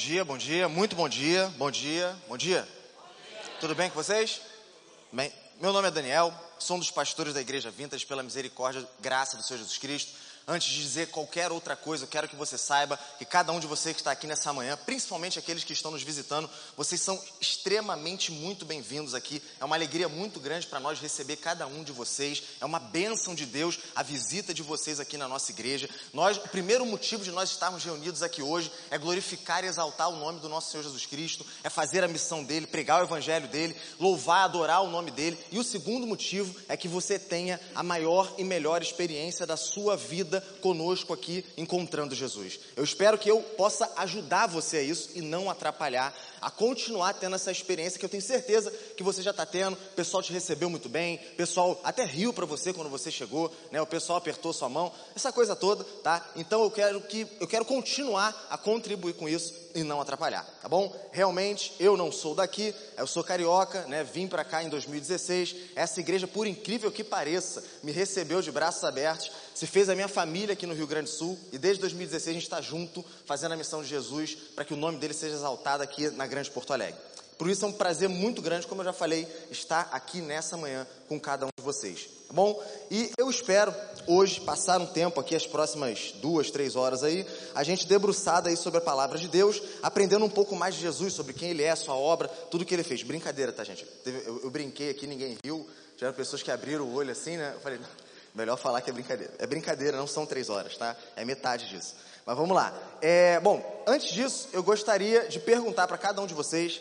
dia, bom dia, muito bom dia, bom dia, bom dia. Tudo bem com vocês? Bem, meu nome é Daniel, sou um dos pastores da Igreja Vintage pela misericórdia, graça do Senhor Jesus Cristo. Antes de dizer qualquer outra coisa, eu quero que você saiba que cada um de vocês que está aqui nessa manhã, principalmente aqueles que estão nos visitando, vocês são extremamente muito bem-vindos aqui. É uma alegria muito grande para nós receber cada um de vocês. É uma bênção de Deus a visita de vocês aqui na nossa igreja. Nós, o primeiro motivo de nós estarmos reunidos aqui hoje é glorificar e exaltar o nome do nosso Senhor Jesus Cristo, é fazer a missão dele, pregar o evangelho dele, louvar, adorar o nome dele. E o segundo motivo é que você tenha a maior e melhor experiência da sua vida conosco aqui encontrando Jesus. Eu espero que eu possa ajudar você a isso e não atrapalhar, a continuar tendo essa experiência que eu tenho certeza que você já está tendo. O pessoal te recebeu muito bem, o pessoal até riu para você quando você chegou, né? O pessoal apertou sua mão, essa coisa toda, tá? Então eu quero que eu quero continuar a contribuir com isso e não atrapalhar, tá bom? Realmente eu não sou daqui, eu sou carioca, né? Vim para cá em 2016. Essa igreja, por incrível que pareça, me recebeu de braços abertos, se fez a minha família aqui no Rio Grande do Sul e desde 2016 a gente está junto fazendo a missão de Jesus para que o nome dele seja exaltado aqui na Grande Porto Alegre. Por isso é um prazer muito grande, como eu já falei, estar aqui nessa manhã com cada um de vocês. Tá bom? E eu espero hoje passar um tempo aqui, as próximas duas, três horas aí, a gente debruçada aí sobre a palavra de Deus, aprendendo um pouco mais de Jesus, sobre quem ele é, sua obra, tudo que ele fez. Brincadeira, tá, gente? Eu, eu brinquei aqui, ninguém riu. Tiveram pessoas que abriram o olho assim, né? Eu falei, melhor falar que é brincadeira. É brincadeira, não são três horas, tá? É metade disso. Mas vamos lá. É, bom, antes disso, eu gostaria de perguntar para cada um de vocês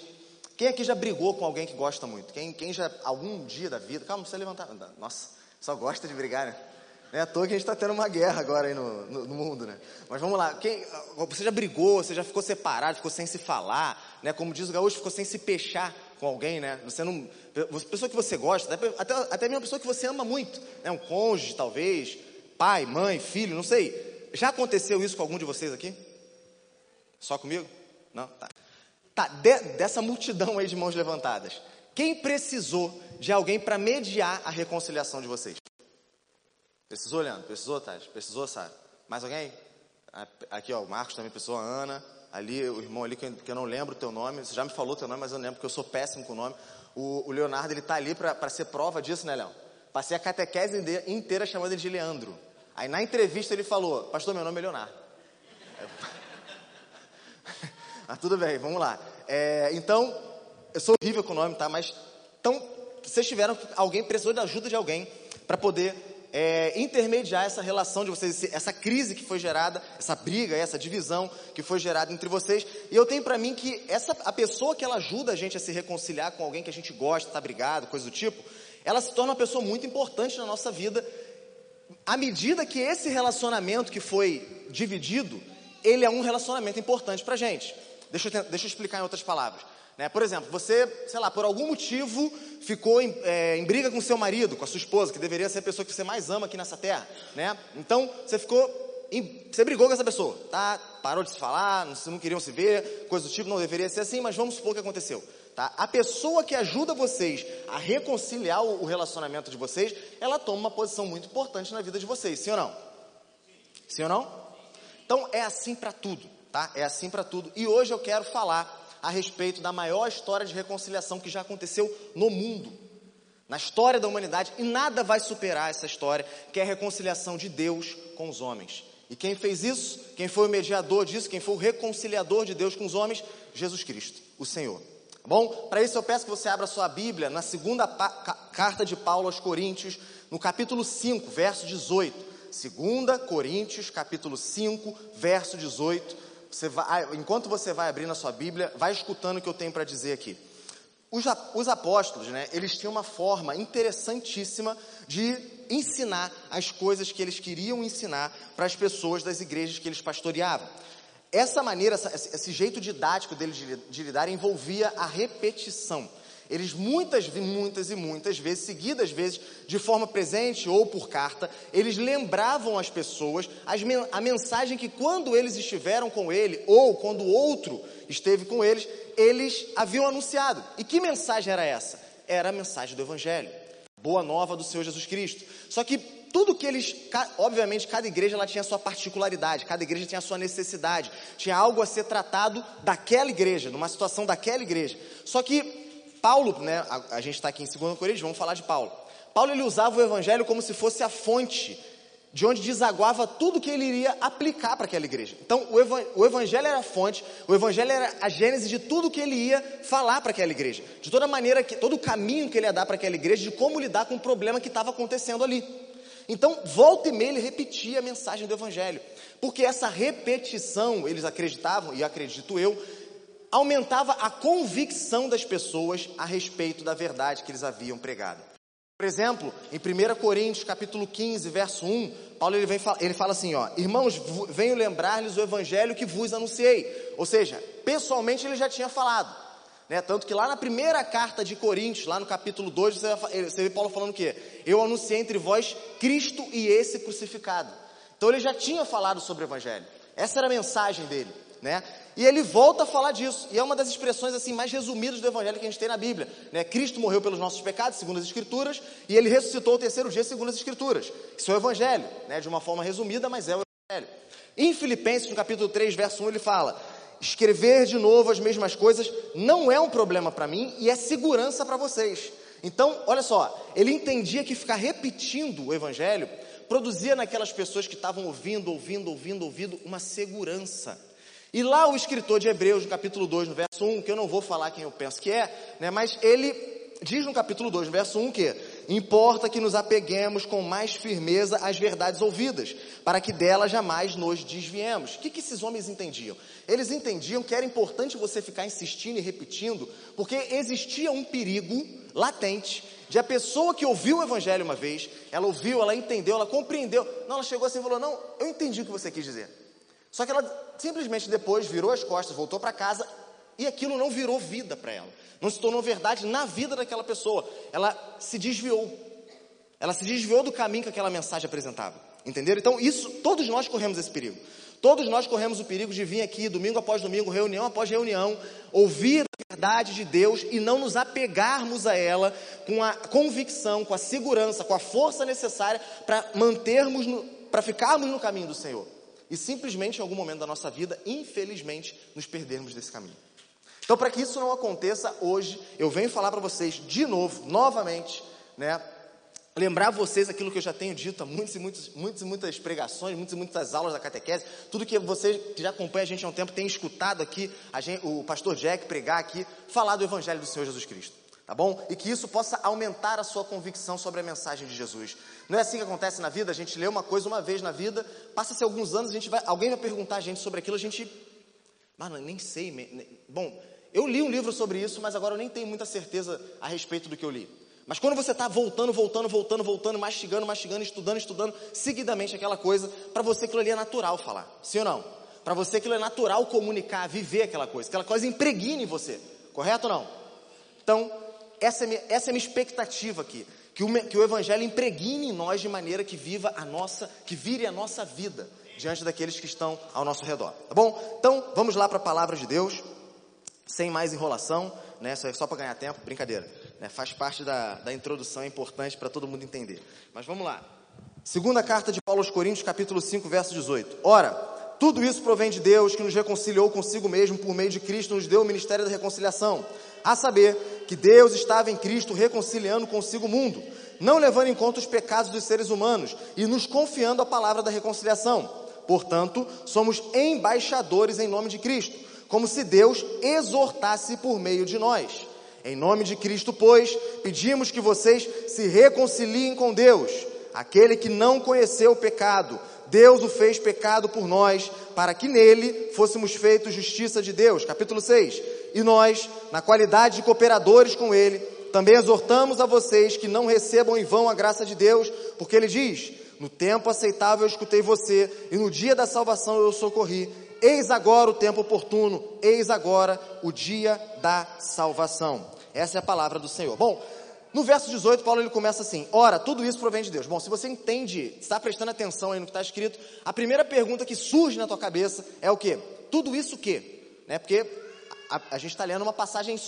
quem aqui já brigou com alguém que gosta muito? Quem, quem já, algum dia da vida, calma, não precisa levantar. Nossa, só gosta de brigar, né? Não é à toa que a gente está tendo uma guerra agora aí no, no, no, mundo, né? Mas vamos lá, quem, você já brigou, você já ficou separado, ficou sem se falar, né? Como diz o gaúcho, ficou sem se peixar com alguém, né? Você não, pessoa que você gosta, até, até mesmo pessoa que você ama muito, né? Um cônjuge, talvez, pai, mãe, filho, não sei. Já aconteceu isso com algum de vocês aqui? Só comigo? Não? Tá. Tá, de, dessa multidão aí de mãos levantadas, quem precisou de alguém para mediar a reconciliação de vocês? Precisou, Leandro? Precisou, Tati? Precisou, Sara? Mais alguém? Aqui, ó, o Marcos também precisou, a Ana, ali, o irmão ali, que eu não lembro o teu nome, você já me falou o teu nome, mas eu não lembro, porque eu sou péssimo com o nome. O, o Leonardo, ele tá ali para ser prova disso, né, Leão? Passei a catequese inteira chamando ele de Leandro. Aí na entrevista ele falou, pastor, meu nome é Leonardo. Mas tudo bem, vamos lá. É, então, eu sou horrível com o nome, tá? Mas, então, vocês tiveram, alguém precisou da ajuda de alguém para poder é, intermediar essa relação de vocês, essa crise que foi gerada, essa briga, essa divisão que foi gerada entre vocês. E eu tenho para mim que essa, a pessoa que ela ajuda a gente a se reconciliar com alguém que a gente gosta, tá brigado, coisa do tipo, ela se torna uma pessoa muito importante na nossa vida. À medida que esse relacionamento que foi dividido, ele é um relacionamento importante para gente. Deixa eu, deixa eu explicar em outras palavras. Né? Por exemplo, você, sei lá, por algum motivo ficou em, é, em, briga com seu marido, com a sua esposa, que deveria ser a pessoa que você mais ama aqui nessa terra. Né? Então, você ficou. Em, você brigou com essa pessoa, tá? Parou de se falar, não, não queriam se ver, coisa do tipo, não deveria ser assim, mas vamos supor que aconteceu. Tá? A pessoa que ajuda vocês a reconciliar o, relacionamento de vocês, ela toma uma posição muito importante na vida de vocês, sim ou não? Sim ou não? Então é assim para tudo tá? É assim para tudo. E hoje eu quero falar a respeito da maior história de reconciliação que já aconteceu no mundo, na história da humanidade, e nada vai superar essa história, que é a reconciliação de Deus com os homens. E quem fez isso? Quem foi o mediador disso? Quem foi o reconciliador de Deus com os homens? Jesus Cristo, o Senhor. Bom? Para isso eu peço que você abra sua Bíblia na segunda carta de Paulo aos Coríntios, no capítulo 5, verso 18. 2 Coríntios, capítulo 5, verso 18. Você vai, ah, enquanto você vai abrir na sua Bíblia, vai escutando o que eu tenho para dizer aqui. Os, os apóstolos, né, eles tinham uma forma interessantíssima de ensinar as coisas que eles queriam ensinar para as pessoas das igrejas que eles pastoreavam. Essa maneira, esse jeito didático deles de, lidar envolvia a repetição. Eles muitas, muitas e muitas vezes, seguidas vezes, de forma presente ou por carta, eles lembravam as pessoas a mensagem que quando eles estiveram com ele, ou quando outro esteve com eles, eles haviam anunciado. E que mensagem era essa? Era a mensagem do Evangelho. Boa nova do Senhor Jesus Cristo. Só que tudo que eles, obviamente, cada igreja ela tinha a sua particularidade, cada igreja tinha a sua necessidade, tinha algo a ser tratado daquela igreja, numa situação daquela igreja. Só que Paulo, né, a, a gente está aqui em 2 Coríntios, vamos falar de Paulo. Paulo ele usava o evangelho como se fosse a fonte de onde desaguava tudo que ele iria aplicar para aquela igreja. Então, o, o evangelho era a fonte, o evangelho era a gênese de tudo que ele ia falar para aquela igreja, de toda maneira que todo o caminho que ele ia dar para aquela igreja, de como lidar com o problema que estava acontecendo ali. Então, volta e meia ele repetia a mensagem do evangelho, porque essa repetição, eles acreditavam e acredito eu, aumentava a convicção das pessoas a respeito da verdade que eles haviam pregado. Por exemplo, em 1 Coríntios capítulo 15, verso 1, Paulo ele, vem, ele fala assim, ó, irmãos, venho lembrar-lhes o evangelho que vos anunciei. Ou seja, pessoalmente ele já tinha falado. Né? Tanto que lá na primeira carta de Coríntios, lá no capítulo 2, você, você vê Paulo falando o quê? Eu anunciei entre vós Cristo e esse crucificado. Então ele já tinha falado sobre o evangelho. Essa era a mensagem dele né? E ele volta a falar disso. E é uma das expressões assim mais resumidas do evangelho que a gente tem na Bíblia, né? Cristo morreu pelos nossos pecados, segundo as escrituras, e ele ressuscitou o terceiro dia, segundo as escrituras. Isso é o evangelho, né? De uma forma resumida, mas é o evangelho. Em Filipenses, no capítulo 3, verso 1, ele fala: "Escrever de novo as mesmas coisas não é um problema para mim e é segurança para vocês." Então, olha só, ele entendia que ficar repetindo o evangelho produzia naquelas pessoas que estavam ouvindo, ouvindo, ouvindo, ouvindo, uma segurança e lá o escritor de Hebreus, no capítulo 2, no verso 1, que eu não vou falar quem eu penso que é, né, mas ele diz no capítulo 2, no verso 1 que importa que nos apeguemos com mais firmeza às verdades ouvidas, para que delas jamais nos desviemos. O que, que esses homens entendiam? Eles entendiam que era importante você ficar insistindo e repetindo, porque existia um perigo latente de a pessoa que ouviu o evangelho uma vez, ela ouviu, ela entendeu, ela compreendeu. Não, ela chegou assim e falou: Não, eu entendi o que você quis dizer. Só que ela simplesmente depois virou as costas, voltou para casa e aquilo não virou vida para ela. Não se tornou verdade na vida daquela pessoa. Ela se desviou. Ela se desviou do caminho que aquela mensagem apresentava. Entenderam? Então, isso, todos nós corremos esse perigo. Todos nós corremos o perigo de vir aqui, domingo após domingo, reunião após reunião, ouvir a verdade de Deus e não nos apegarmos a ela com a convicção, com a segurança, com a força necessária para mantermos, para ficarmos no caminho do Senhor e simplesmente em algum momento da nossa vida, infelizmente, nos perdermos desse caminho. Então, para que isso não aconteça hoje, eu venho falar para vocês de novo, novamente, né? Lembrar vocês aquilo que eu já tenho dito há muitas e muitas, muitas, muitas pregações, muitas e muitas aulas da catequese, tudo que você que já acompanha a gente há um tempo tem escutado aqui, gente, o pastor Jack pregar aqui, falar do Evangelho do Senhor Jesus Cristo tá bom? E que isso possa aumentar a sua convicção sobre a mensagem de Jesus. Não é assim que acontece na vida, a gente lê uma coisa uma vez na vida, passa-se alguns anos, a gente vai, alguém vai perguntar a gente sobre aquilo, a gente, mano, nem sei, bom, eu li um livro sobre isso, mas agora eu nem tenho muita certeza a respeito do que eu li. Mas quando você está voltando, voltando, voltando, voltando, mastigando, mastigando, estudando, estudando, seguidamente aquela coisa, para você aquilo ali é natural falar, sim ou não? Para você aquilo é natural comunicar, viver aquela coisa, aquela coisa impregna em você, correto ou não? Então, essa é, minha, essa é minha expectativa aqui. Que o, que o Evangelho impregne em nós de maneira que viva a nossa, que vire a nossa vida diante daqueles que estão ao nosso redor. Tá bom? Então, vamos lá para a palavra de Deus, sem mais enrolação, né? Só, só para ganhar tempo, brincadeira. Né? Faz parte da, da introdução, é importante para todo mundo entender. Mas vamos lá. Segunda carta de Paulo aos Coríntios, capítulo 5, verso 18. Ora, tudo isso provém de Deus, que nos reconciliou consigo mesmo por meio de Cristo, nos deu o ministério da reconciliação a saber, que Deus estava em Cristo reconciliando consigo o mundo, não levando em conta os pecados dos seres humanos e nos confiando a palavra da reconciliação. Portanto, somos embaixadores em nome de Cristo, como se Deus exortasse por meio de nós. Em nome de Cristo, pois, pedimos que vocês se reconciliem com Deus. Aquele que não conheceu o pecado, Deus o fez pecado por nós, para que nele fôssemos feitos justiça de Deus. Capítulo 6. E nós, na qualidade de cooperadores com ele, também exortamos a vocês que não recebam em vão a graça de Deus, porque ele diz: No tempo aceitável eu escutei você, e no dia da salvação eu socorri. Eis agora o tempo oportuno, eis agora o dia da salvação. Essa é a palavra do Senhor. Bom, no verso 18, Paulo ele começa assim: Ora, tudo isso provém de Deus. Bom, se você entende, está prestando atenção aí no que está escrito, a primeira pergunta que surge na tua cabeça é o quê? Tudo isso o quê? Né? Porque a, a gente está lendo uma passagem,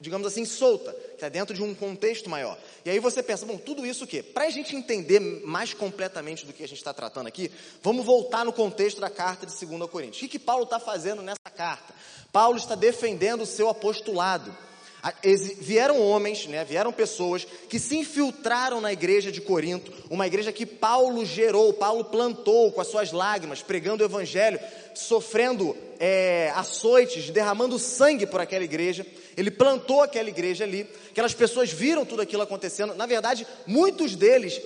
digamos assim, solta, que está dentro de um contexto maior. E aí você pensa, bom, tudo isso o quê? Para a gente entender mais completamente do que a gente está tratando aqui, vamos voltar no contexto da carta de 2 Coríntios. O que, que Paulo está fazendo nessa carta? Paulo está defendendo o seu apostolado. Vieram homens, né, vieram pessoas que se infiltraram na igreja de Corinto, uma igreja que Paulo gerou, Paulo plantou com as suas lágrimas, pregando o evangelho, sofrendo é, açoites, derramando sangue por aquela igreja. Ele plantou aquela igreja ali, aquelas pessoas viram tudo aquilo acontecendo. Na verdade, muitos deles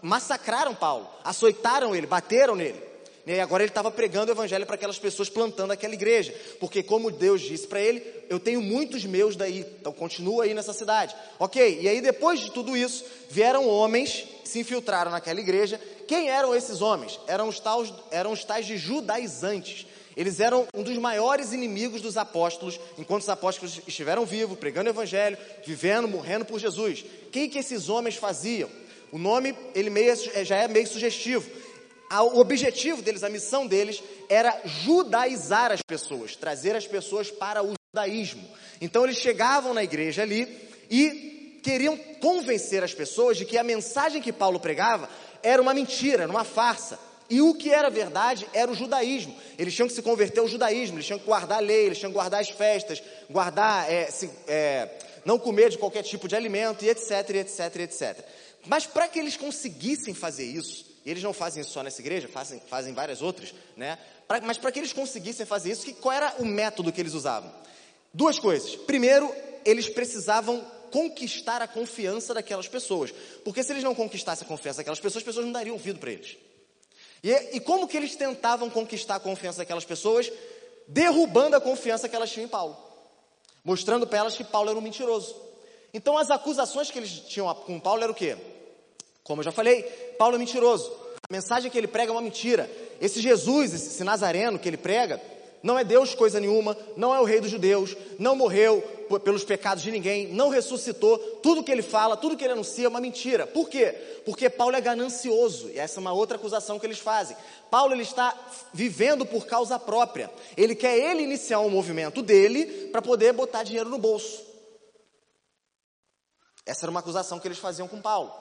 massacraram Paulo, açoitaram ele, bateram nele. E agora ele estava pregando o evangelho para aquelas pessoas plantando aquela igreja. Porque, como Deus disse para ele, eu tenho muitos meus daí, então continua aí nessa cidade. Ok, e aí depois de tudo isso, vieram homens, se infiltraram naquela igreja. Quem eram esses homens? Eram os tais, eram os tais de judaizantes. Eles eram um dos maiores inimigos dos apóstolos, enquanto os apóstolos estiveram vivos, pregando o evangelho, vivendo, morrendo por Jesus. O que, que esses homens faziam? O nome ele meio, já é meio sugestivo o objetivo deles, a missão deles era judaizar as pessoas, trazer as pessoas para o judaísmo. Então eles chegavam na igreja ali e queriam convencer as pessoas de que a mensagem que Paulo pregava era uma mentira, era uma farsa. E o que era verdade era o judaísmo. Eles tinham que se converter ao judaísmo, eles tinham que guardar a lei, eles tinham que guardar as festas, guardar, é, se, é, não comer de qualquer tipo de alimento, e etc, etc, etc. Mas para que eles conseguissem fazer isso, e eles não fazem isso só nessa igreja, fazem, fazem várias outras, né? Pra, mas para que eles conseguissem fazer isso, que, qual era o método que eles usavam? Duas coisas. Primeiro, eles precisavam conquistar a confiança daquelas pessoas. Porque se eles não conquistassem a confiança daquelas pessoas, as pessoas não dariam ouvido para eles. E, e como que eles tentavam conquistar a confiança daquelas pessoas? Derrubando a confiança que elas tinham em Paulo. Mostrando para elas que Paulo era um mentiroso. Então as acusações que eles tinham com Paulo eram o quê? Como eu já falei, Paulo é mentiroso. A mensagem que ele prega é uma mentira. Esse Jesus, esse Nazareno que ele prega, não é Deus coisa nenhuma, não é o rei dos judeus, não morreu pelos pecados de ninguém, não ressuscitou. Tudo que ele fala, tudo que ele anuncia é uma mentira. Por quê? Porque Paulo é ganancioso, e essa é uma outra acusação que eles fazem. Paulo ele está vivendo por causa própria. Ele quer ele iniciar um movimento dele para poder botar dinheiro no bolso. Essa era uma acusação que eles faziam com Paulo.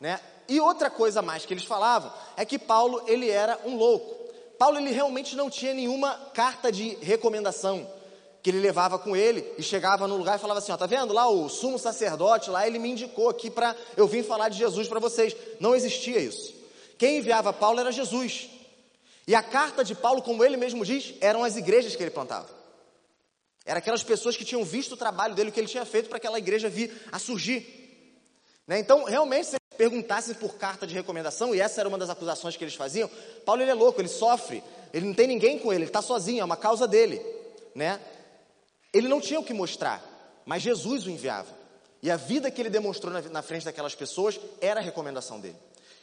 Né? E outra coisa mais que eles falavam é que Paulo ele era um louco. Paulo ele realmente não tinha nenhuma carta de recomendação que ele levava com ele e chegava no lugar e falava assim, ó, tá vendo lá o sumo sacerdote lá, ele me indicou aqui para eu vim falar de Jesus para vocês. Não existia isso. Quem enviava Paulo era Jesus. E a carta de Paulo, como ele mesmo diz, eram as igrejas que ele plantava. Eram aquelas pessoas que tinham visto o trabalho dele, o que ele tinha feito para aquela igreja vir a surgir. Né? Então, realmente, perguntassem por carta de recomendação, e essa era uma das acusações que eles faziam, Paulo ele é louco, ele sofre, ele não tem ninguém com ele, ele está sozinho, é uma causa dele. Né? Ele não tinha o que mostrar, mas Jesus o enviava. E a vida que ele demonstrou na, na frente daquelas pessoas era a recomendação dele.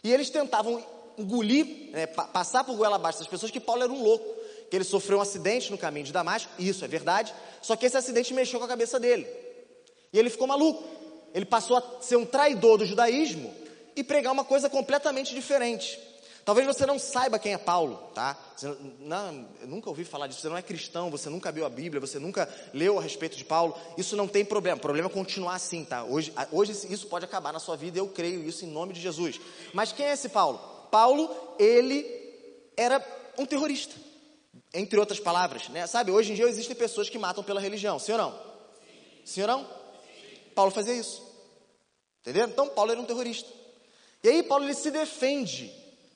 E eles tentavam engolir, né, passar por goela abaixo das pessoas que Paulo era um louco, que ele sofreu um acidente no caminho de Damasco, isso é verdade, só que esse acidente mexeu com a cabeça dele. E ele ficou maluco ele passou a ser um traidor do judaísmo e pregar uma coisa completamente diferente. Talvez você não saiba quem é Paulo, tá? Você não, nunca ouvi falar disso. Você não é cristão, você nunca viu a Bíblia, você nunca leu a respeito de Paulo. Isso não tem problema. O problema é continuar assim, tá? Hoje, hoje isso pode acabar na sua vida. Eu creio isso em nome de Jesus. Mas quem é esse Paulo? Paulo, ele era um terrorista, entre outras palavras, né? Sabe? Hoje em dia existem pessoas que matam pela religião. Sim ou não? Sim ou não? Paulo fazia isso. Entendeu? Então Paulo era um terrorista. E aí Paulo ele se defende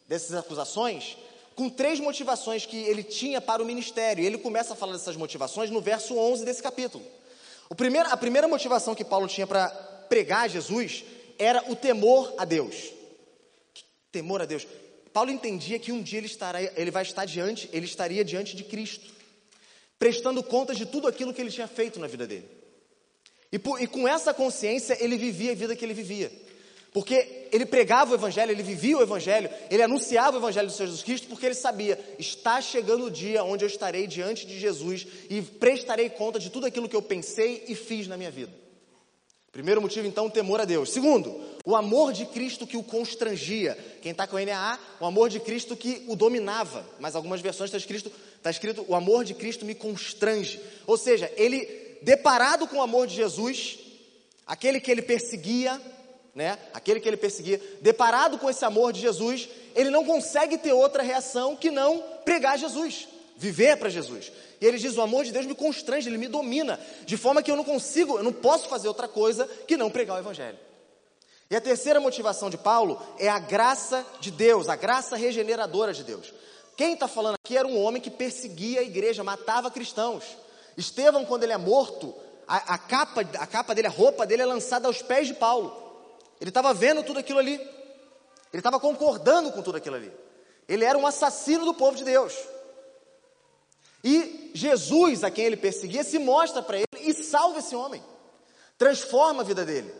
dessas acusações com três motivações que ele tinha para o ministério. E ele começa a falar dessas motivações no verso 11 desse capítulo. O primeiro, a primeira motivação que Paulo tinha para pregar Jesus era o temor a Deus. Temor a Deus. Paulo entendia que um dia ele, estará, ele vai estar diante, ele estaria diante de Cristo, prestando contas de tudo aquilo que ele tinha feito na vida dele. E, por, e com essa consciência ele vivia a vida que ele vivia. Porque ele pregava o Evangelho, ele vivia o Evangelho, ele anunciava o Evangelho do Senhor Jesus Cristo, porque ele sabia: está chegando o dia onde eu estarei diante de Jesus e prestarei conta de tudo aquilo que eu pensei e fiz na minha vida. Primeiro motivo, então, o temor a Deus. Segundo, o amor de Cristo que o constrangia. Quem está com NAA, o amor de Cristo que o dominava. Mas algumas versões está escrito, está escrito: o amor de Cristo me constrange. Ou seja, ele, deparado com o amor de Jesus, aquele que ele perseguia, né? Aquele que ele perseguia, deparado com esse amor de Jesus, ele não consegue ter outra reação que não pregar Jesus, viver para Jesus. E ele diz: "O amor de Deus me constrange, ele me domina, de forma que eu não consigo, eu não posso fazer outra coisa que não pregar o evangelho". E a terceira motivação de Paulo é a graça de Deus, a graça regeneradora de Deus. Quem está falando aqui era um homem que perseguia a igreja, matava cristãos. Estevão, quando ele é morto, a, a, capa, a capa dele, a roupa dele é lançada aos pés de Paulo. Ele estava vendo tudo aquilo ali. Ele estava concordando com tudo aquilo ali. Ele era um assassino do povo de Deus. E Jesus, a quem ele perseguia, se mostra para ele e salva esse homem. Transforma a vida dele.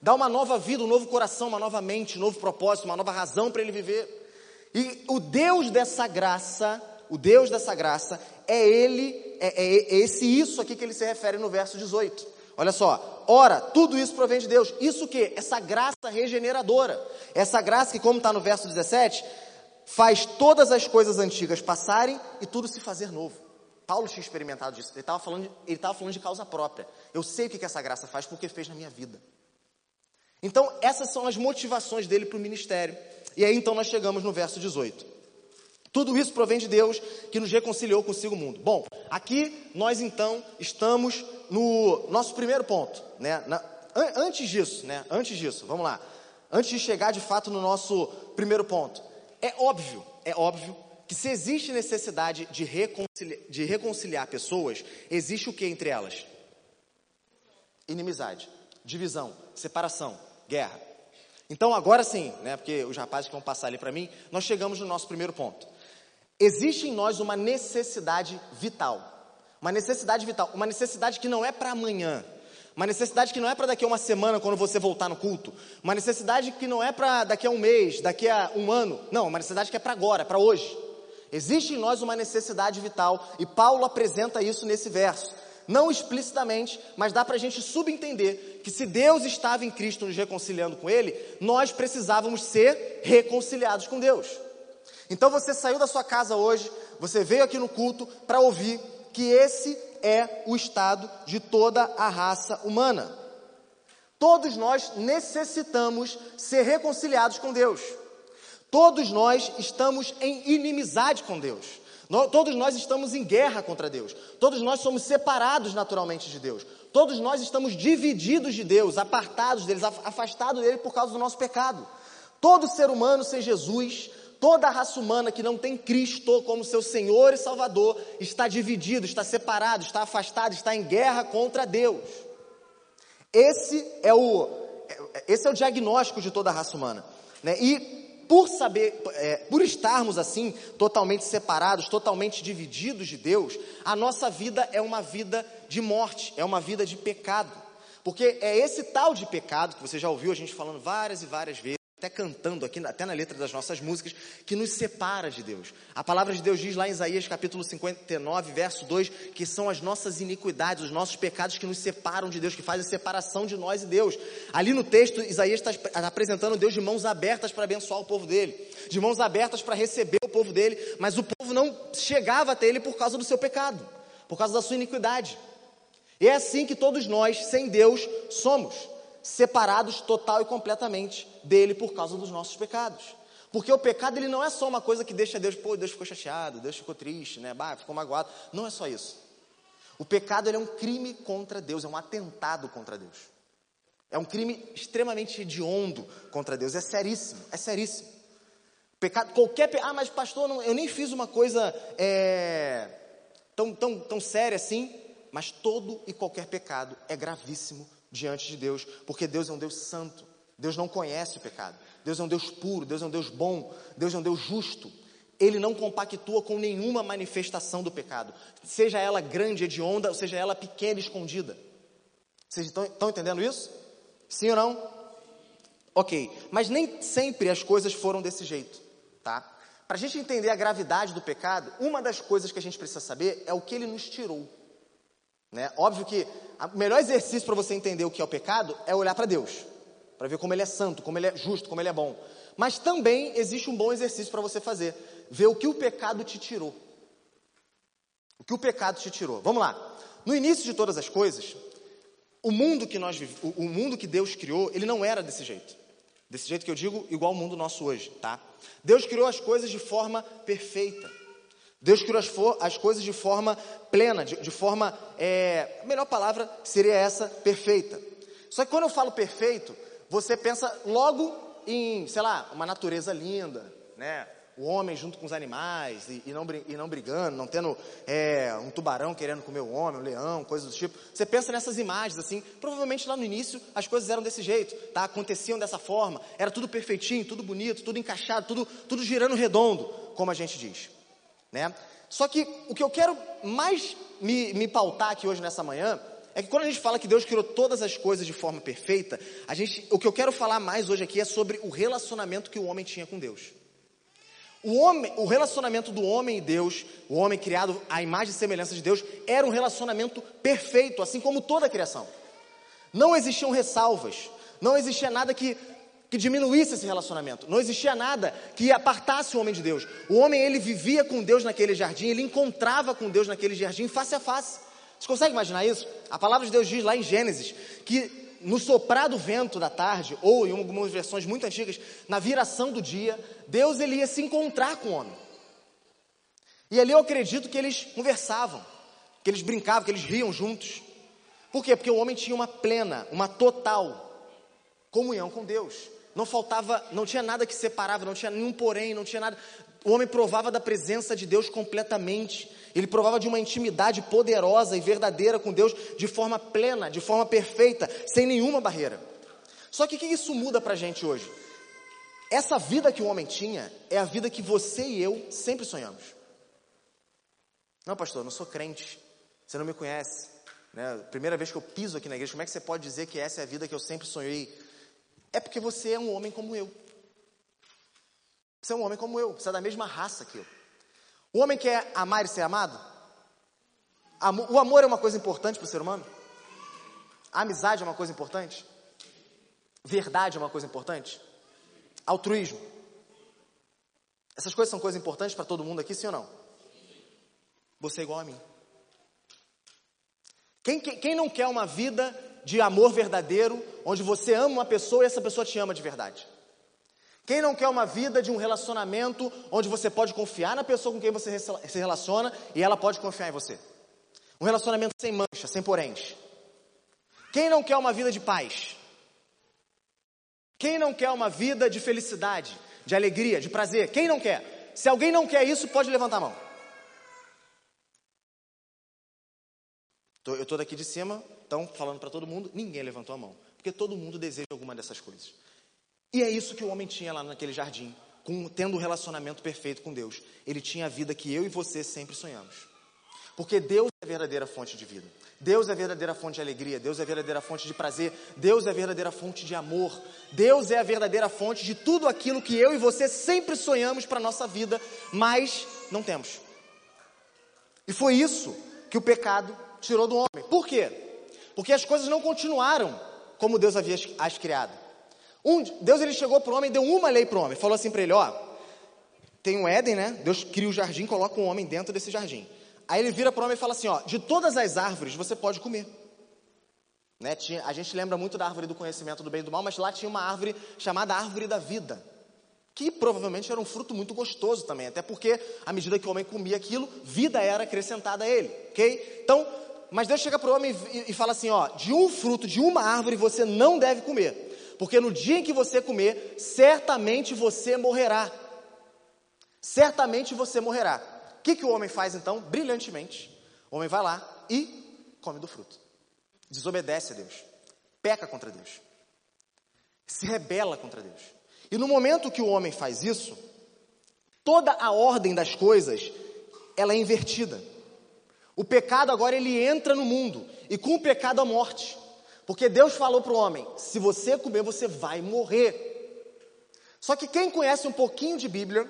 Dá uma nova vida, um novo coração, uma nova mente, um novo propósito, uma nova razão para ele viver. E o Deus dessa graça, o Deus dessa graça, é ele, é, é, é esse isso aqui que ele se refere no verso 18. Olha só, ora, tudo isso provém de Deus. Isso que? Essa graça regeneradora. Essa graça que, como está no verso 17, faz todas as coisas antigas passarem e tudo se fazer novo. Paulo tinha experimentado isso. Ele estava falando, ele falando de causa própria. Eu sei o que, que essa graça faz porque fez na minha vida. Então, essas são as motivações dele para o ministério. E aí então nós chegamos no verso 18. Tudo isso provém de Deus que nos reconciliou consigo o mundo. Bom, aqui nós então estamos no nosso primeiro ponto, né? Na, an, antes disso, né? Antes disso, vamos lá. Antes de chegar de fato no nosso primeiro ponto, é óbvio, é óbvio que se existe necessidade de reconciliar, de reconciliar pessoas, existe o que entre elas? Inimizade, divisão, separação, guerra. Então agora sim, né? Porque os rapazes que vão passar ali para mim, nós chegamos no nosso primeiro ponto. Existe em nós uma necessidade vital. Uma necessidade vital. Uma necessidade que não é para amanhã. Uma necessidade que não é para daqui a uma semana, quando você voltar no culto. Uma necessidade que não é para daqui a um mês, daqui a um ano. Não, uma necessidade que é para agora, para hoje. Existe em nós uma necessidade vital e Paulo apresenta isso nesse verso. Não explicitamente, mas dá para a gente subentender que se Deus estava em Cristo nos reconciliando com Ele, nós precisávamos ser reconciliados com Deus. Então você saiu da sua casa hoje, você veio aqui no culto para ouvir que esse é o estado de toda a raça humana. Todos nós necessitamos ser reconciliados com Deus. Todos nós estamos em inimizade com Deus. Todos nós estamos em guerra contra Deus. Todos nós somos separados naturalmente de Deus. Todos nós estamos divididos de Deus, apartados deles, afastados dele por causa do nosso pecado. Todo ser humano sem Jesus toda a raça humana que não tem Cristo como seu Senhor e Salvador está dividido, está separado, está afastado, está em guerra contra Deus. Esse é o, esse é o diagnóstico de toda a raça humana. Né? E por saber, é, por estarmos assim, totalmente separados, totalmente divididos de Deus, a nossa vida é uma vida de morte, é uma vida de pecado. Porque é esse tal de pecado que você já ouviu a gente falando várias e várias vezes até cantando aqui, até na letra das nossas músicas, que nos separa de Deus. A palavra de Deus diz lá em Isaías capítulo 59, verso 2, que são as nossas iniquidades, os nossos pecados que nos separam de Deus, que fazem separação de nós e Deus. Ali no texto, Isaías está apresentando Deus de mãos abertas para abençoar o povo dele, de mãos abertas para receber o povo dele, mas o povo não chegava até ele por causa do seu pecado, por causa da sua iniquidade. E é assim que todos nós, sem Deus, somos separados total e completamente dele por causa dos nossos pecados. Porque o pecado ele não é só uma coisa que deixa Deus, pô, Deus ficou chateado, Deus ficou triste, né? Bah, ficou magoado. Não é só isso. O pecado ele é um crime contra Deus, é um atentado contra Deus. É um crime extremamente hediondo contra Deus, é seríssimo, é seríssimo. Pecado, qualquer. Ah, mas pastor, não, eu nem fiz uma coisa é, tão, tão, tão séria assim. Mas todo e qualquer pecado é gravíssimo diante de Deus, porque Deus é um Deus santo. Deus não conhece o pecado. Deus é um Deus puro, Deus é um Deus bom, Deus é um Deus justo. Ele não compactua com nenhuma manifestação do pecado, seja ela grande, hedionda, ou seja ela pequena, escondida. Vocês estão, estão entendendo isso? Sim ou não? Ok, mas nem sempre as coisas foram desse jeito, tá? Para a gente entender a gravidade do pecado, uma das coisas que a gente precisa saber é o que ele nos tirou. Né? Óbvio que o melhor exercício para você entender o que é o pecado é olhar para Deus, para ver como ele é santo, como ele é justo, como ele é bom. Mas também existe um bom exercício para você fazer, ver o que o pecado te tirou. O que o pecado te tirou. Vamos lá. No início de todas as coisas, o mundo que nós o mundo que Deus criou, ele não era desse jeito. Desse jeito que eu digo, igual ao mundo nosso hoje, tá? Deus criou as coisas de forma perfeita. Deus criou as, as coisas de forma plena, de, de forma. É, a melhor palavra seria essa, perfeita. Só que quando eu falo perfeito, você pensa logo em, sei lá, uma natureza linda, né? o homem junto com os animais e, e, não, e não brigando, não tendo é, um tubarão querendo comer o homem, um leão, coisas do tipo. Você pensa nessas imagens assim, provavelmente lá no início as coisas eram desse jeito, tá? aconteciam dessa forma, era tudo perfeitinho, tudo bonito, tudo encaixado, tudo, tudo girando redondo, como a gente diz. Né? Só que o que eu quero mais me, me pautar aqui hoje nessa manhã é que quando a gente fala que Deus criou todas as coisas de forma perfeita, a gente, o que eu quero falar mais hoje aqui é sobre o relacionamento que o homem tinha com Deus. O, homem, o relacionamento do homem e Deus, o homem criado à imagem e semelhança de Deus, era um relacionamento perfeito, assim como toda a criação. Não existiam ressalvas, não existia nada que, que diminuísse esse relacionamento, não existia nada que apartasse o homem de Deus. O homem, ele vivia com Deus naquele jardim, ele encontrava com Deus naquele jardim face a face. Você consegue imaginar isso? A palavra de Deus diz lá em Gênesis que no soprar do vento da tarde, ou em algumas versões muito antigas, na viração do dia, Deus ele ia se encontrar com o homem. E ali eu acredito que eles conversavam, que eles brincavam, que eles riam juntos. Por quê? Porque o homem tinha uma plena, uma total comunhão com Deus. Não faltava, não tinha nada que separava, não tinha nenhum porém, não tinha nada. O homem provava da presença de Deus completamente. Ele provava de uma intimidade poderosa e verdadeira com Deus de forma plena, de forma perfeita, sem nenhuma barreira. Só que o que isso muda para a gente hoje? Essa vida que o homem tinha é a vida que você e eu sempre sonhamos. Não, pastor, eu não sou crente. Você não me conhece. Né? Primeira vez que eu piso aqui na igreja, como é que você pode dizer que essa é a vida que eu sempre sonhei? É porque você é um homem como eu. Você é um homem como eu, você é da mesma raça que eu. O homem quer amar e ser amado? O amor é uma coisa importante para o ser humano? A amizade é uma coisa importante? Verdade é uma coisa importante? Altruísmo. Essas coisas são coisas importantes para todo mundo aqui, sim ou não? Você é igual a mim. Quem, quem, quem não quer uma vida de amor verdadeiro, onde você ama uma pessoa e essa pessoa te ama de verdade? Quem não quer uma vida de um relacionamento onde você pode confiar na pessoa com quem você se relaciona e ela pode confiar em você? Um relacionamento sem mancha, sem poréns. Quem não quer uma vida de paz? Quem não quer uma vida de felicidade, de alegria, de prazer? Quem não quer? Se alguém não quer isso, pode levantar a mão. Eu estou daqui de cima, então falando para todo mundo, ninguém levantou a mão, porque todo mundo deseja alguma dessas coisas. E é isso que o homem tinha lá naquele jardim, com, tendo um relacionamento perfeito com Deus. Ele tinha a vida que eu e você sempre sonhamos. Porque Deus é a verdadeira fonte de vida. Deus é a verdadeira fonte de alegria, Deus é a verdadeira fonte de prazer, Deus é a verdadeira fonte de amor, Deus é a verdadeira fonte de tudo aquilo que eu e você sempre sonhamos para a nossa vida, mas não temos. E foi isso que o pecado tirou do homem. Por quê? Porque as coisas não continuaram como Deus havia as criado. Um, Deus ele chegou para o homem, deu uma lei para o homem, falou assim para ele: ó, tem um Éden, né? Deus cria o jardim, coloca um homem dentro desse jardim. Aí ele vira para o homem e fala assim: ó, de todas as árvores você pode comer. Né? Tinha, a gente lembra muito da árvore do conhecimento do bem e do mal, mas lá tinha uma árvore chamada árvore da vida, que provavelmente era um fruto muito gostoso também, até porque à medida que o homem comia aquilo, vida era acrescentada a ele, ok? Então, mas Deus chega para o homem e, e fala assim: ó, de um fruto de uma árvore você não deve comer porque no dia em que você comer, certamente você morrerá. certamente você morrerá. O que, que o homem faz então? Brilhantemente. O homem vai lá e come do fruto. Desobedece a Deus. Peca contra Deus. Se rebela contra Deus. E no momento que o homem faz isso, toda a ordem das coisas, ela é invertida. O pecado agora ele entra no mundo e com o pecado a morte. Porque Deus falou para o homem: se você comer, você vai morrer. Só que quem conhece um pouquinho de Bíblia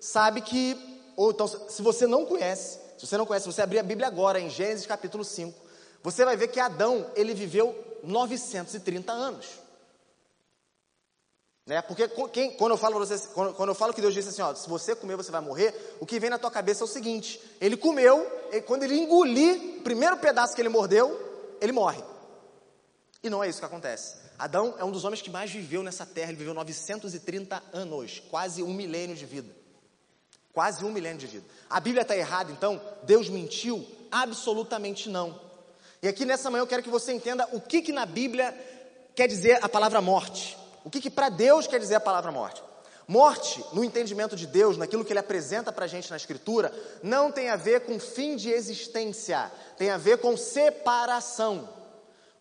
sabe que, ou então, se você não conhece, se você não conhece, você abrir a Bíblia agora em Gênesis capítulo 5, você vai ver que Adão, ele viveu 930 anos. Né? Porque quem, quando, eu falo você, quando, quando, eu falo que Deus disse assim, ó, se você comer você vai morrer, o que vem na tua cabeça é o seguinte: ele comeu, e quando ele engolir o primeiro pedaço que ele mordeu, ele morre. E não é isso que acontece. Adão é um dos homens que mais viveu nessa terra, ele viveu 930 anos, quase um milênio de vida. Quase um milênio de vida. A Bíblia está errada, então? Deus mentiu? Absolutamente não. E aqui nessa manhã eu quero que você entenda o que, que na Bíblia quer dizer a palavra morte. O que, que para Deus quer dizer a palavra morte? Morte, no entendimento de Deus, naquilo que Ele apresenta para a gente na Escritura, não tem a ver com fim de existência, tem a ver com separação.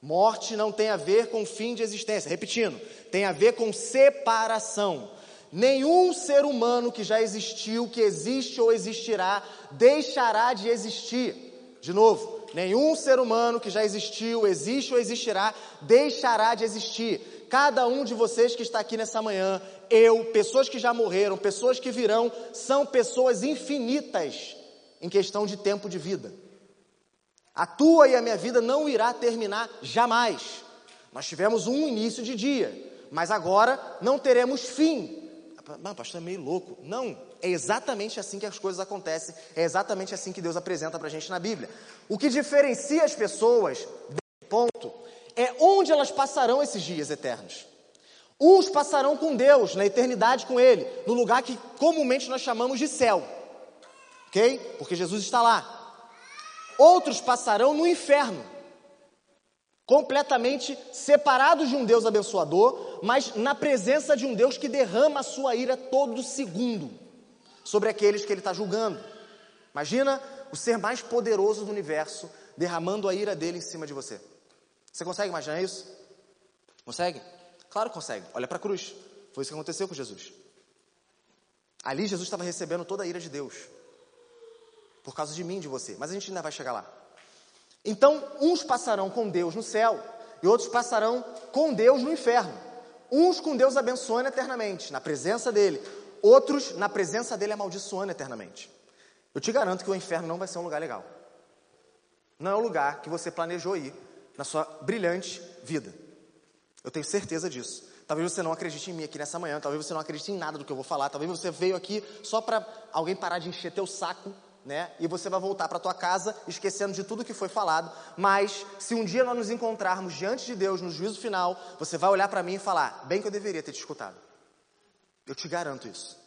Morte não tem a ver com fim de existência. Repetindo, tem a ver com separação. Nenhum ser humano que já existiu, que existe ou existirá, deixará de existir. De novo, nenhum ser humano que já existiu, existe ou existirá, deixará de existir. Cada um de vocês que está aqui nessa manhã, eu, pessoas que já morreram, pessoas que virão, são pessoas infinitas em questão de tempo de vida. A tua e a minha vida não irá terminar jamais. Nós tivemos um início de dia, mas agora não teremos fim. Mas, pastor, é meio louco. Não, é exatamente assim que as coisas acontecem, é exatamente assim que Deus apresenta para a gente na Bíblia. O que diferencia as pessoas, desse ponto, é onde elas passarão esses dias eternos. Uns passarão com Deus, na eternidade com Ele, no lugar que comumente nós chamamos de céu, ok? Porque Jesus está lá. Outros passarão no inferno, completamente separados de um Deus abençoador, mas na presença de um Deus que derrama a sua ira todo segundo sobre aqueles que ele está julgando. Imagina o ser mais poderoso do universo derramando a ira dele em cima de você. Você consegue imaginar isso? Consegue? Claro que consegue. Olha para a cruz. Foi isso que aconteceu com Jesus. Ali Jesus estava recebendo toda a ira de Deus por causa de mim de você. Mas a gente ainda vai chegar lá. Então, uns passarão com Deus no céu e outros passarão com Deus no inferno. Uns com Deus abençoando eternamente, na presença dele. Outros na presença dele amaldiçoando eternamente. Eu te garanto que o inferno não vai ser um lugar legal. Não é o lugar que você planejou ir na sua brilhante vida. Eu tenho certeza disso. Talvez você não acredite em mim aqui nessa manhã, talvez você não acredite em nada do que eu vou falar, talvez você veio aqui só para alguém parar de encher teu saco né? E você vai voltar para tua casa esquecendo de tudo que foi falado. Mas se um dia nós nos encontrarmos diante de Deus no juízo final, você vai olhar para mim e falar: bem que eu deveria ter te escutado. Eu te garanto isso.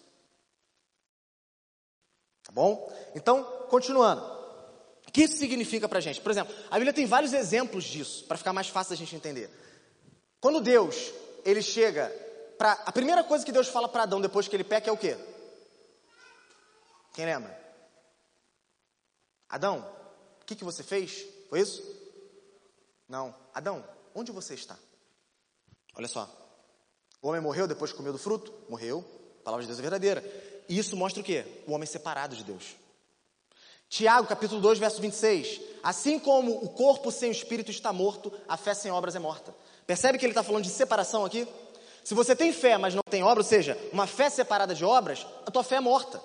Tá bom? Então, continuando. Que isso significa para a gente? Por exemplo, a Bíblia tem vários exemplos disso, para ficar mais fácil a gente entender. Quando Deus, ele chega para. A primeira coisa que Deus fala para Adão depois que ele peca é o quê? Quem lembra? Adão, o que, que você fez? Foi isso? Não. Adão, onde você está? Olha só. O homem morreu depois que comeu do fruto? Morreu. A palavra de Deus é verdadeira. E isso mostra o quê? O homem separado de Deus. Tiago, capítulo 2, verso 26. Assim como o corpo sem o espírito está morto, a fé sem obras é morta. Percebe que ele está falando de separação aqui? Se você tem fé, mas não tem obra, ou seja, uma fé separada de obras, a tua fé é morta.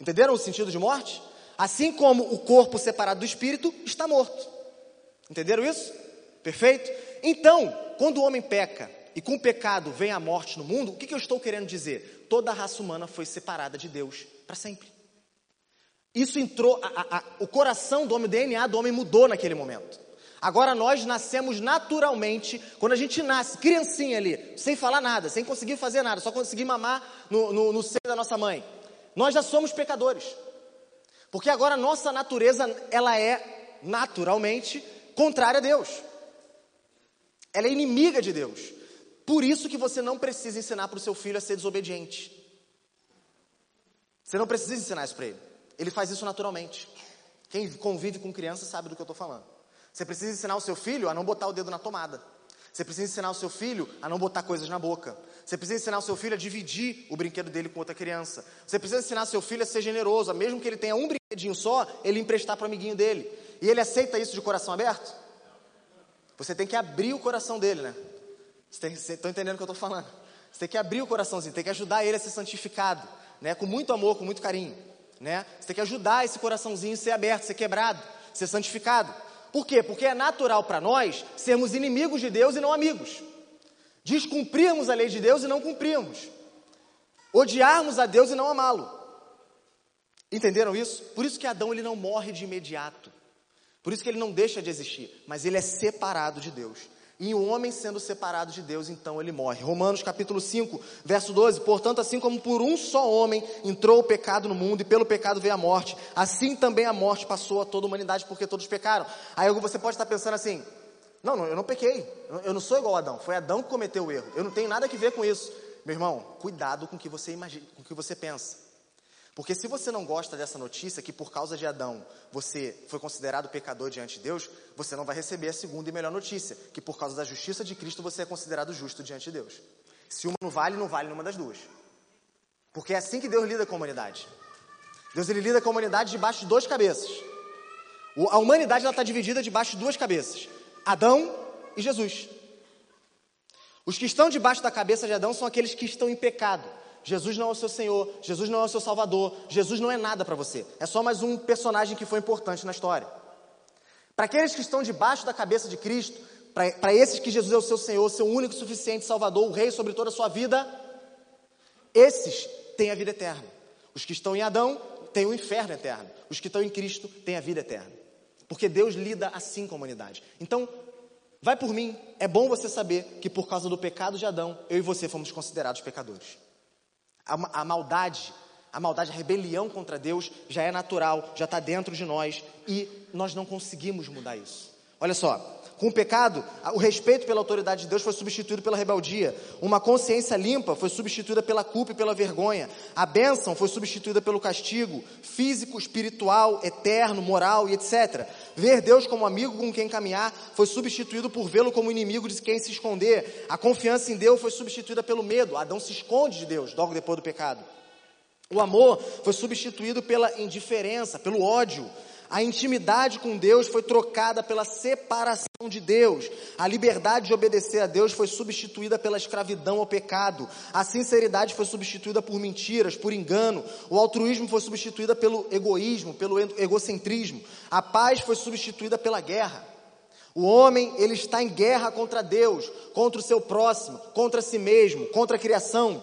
Entenderam o sentido de morte? Assim como o corpo separado do espírito está morto. Entenderam isso? Perfeito? Então, quando o homem peca e com o pecado vem a morte no mundo, o que, que eu estou querendo dizer? Toda a raça humana foi separada de Deus para sempre. Isso entrou, a, a, o coração do homem, o DNA do homem mudou naquele momento. Agora nós nascemos naturalmente, quando a gente nasce, criancinha ali, sem falar nada, sem conseguir fazer nada, só conseguir mamar no, no, no seio da nossa mãe. Nós já somos pecadores. Porque agora a nossa natureza, ela é naturalmente contrária a Deus. Ela é inimiga de Deus. Por isso que você não precisa ensinar para o seu filho a ser desobediente. Você não precisa ensinar isso para ele. Ele faz isso naturalmente. Quem convive com criança sabe do que eu estou falando. Você precisa ensinar o seu filho a não botar o dedo na tomada. Você precisa ensinar o seu filho a não botar coisas na boca. Você precisa ensinar o seu filho a dividir o brinquedo dele com outra criança. Você precisa ensinar o seu filho a ser generoso, mesmo que ele tenha um brinquedinho só, ele emprestar para o amiguinho dele. E ele aceita isso de coração aberto? Você tem que abrir o coração dele, né? Estão entendendo o que eu estou falando? Você tem que abrir o coraçãozinho, tem que ajudar ele a ser santificado, né? Com muito amor, com muito carinho, né? Você tem que ajudar esse coraçãozinho ser aberto, ser quebrado, ser santificado. Por quê? Porque é natural para nós sermos inimigos de Deus e não amigos. Descumprirmos a lei de Deus e não cumprirmos. Odiarmos a Deus e não amá-lo. Entenderam isso? Por isso que Adão ele não morre de imediato. Por isso que ele não deixa de existir, mas ele é separado de Deus. E o homem sendo separado de Deus, então ele morre. Romanos capítulo 5, verso 12. Portanto, assim como por um só homem entrou o pecado no mundo e pelo pecado veio a morte, assim também a morte passou a toda a humanidade porque todos pecaram. Aí você pode estar pensando assim: não, não eu não pequei, eu não sou igual a Adão, foi Adão que cometeu o erro, eu não tenho nada a ver com isso. Meu irmão, cuidado com o que você imagina, com o que você pensa. Porque se você não gosta dessa notícia, que por causa de Adão você foi considerado pecador diante de Deus, você não vai receber a segunda e melhor notícia, que por causa da justiça de Cristo você é considerado justo diante de Deus. Se uma não vale, não vale nenhuma das duas. Porque é assim que Deus lida com a humanidade. Deus ele lida com a humanidade debaixo de duas cabeças. A humanidade está dividida debaixo de duas cabeças: Adão e Jesus. Os que estão debaixo da cabeça de Adão são aqueles que estão em pecado Jesus não é o seu Senhor, Jesus não é o seu Salvador, Jesus não é nada para você. É só mais um personagem que foi importante na história. Para aqueles que estão debaixo da cabeça de Cristo, para esses que Jesus é o seu Senhor, seu único suficiente Salvador, o Rei sobre toda a sua vida, esses têm a vida eterna. Os que estão em Adão têm o inferno eterno. Os que estão em Cristo têm a vida eterna. Porque Deus lida assim com a humanidade. Então, vai por mim, é bom você saber que por causa do pecado de Adão, eu e você fomos considerados pecadores. A, a maldade, a maldade, a rebelião contra Deus já é natural, já está dentro de nós e nós não conseguimos mudar isso. Olha só, com o pecado, o respeito pela autoridade de Deus foi substituído pela rebeldia. Uma consciência limpa foi substituída pela culpa e pela vergonha. A bênção foi substituída pelo castigo físico, espiritual, eterno, moral e etc. Ver Deus como amigo com quem caminhar foi substituído por vê-lo como inimigo de quem se esconder. A confiança em Deus foi substituída pelo medo. Adão se esconde de Deus logo depois do pecado. O amor foi substituído pela indiferença, pelo ódio. A intimidade com Deus foi trocada pela separação de Deus. A liberdade de obedecer a Deus foi substituída pela escravidão ao pecado. A sinceridade foi substituída por mentiras, por engano. O altruísmo foi substituída pelo egoísmo, pelo egocentrismo. A paz foi substituída pela guerra. O homem, ele está em guerra contra Deus, contra o seu próximo, contra si mesmo, contra a criação.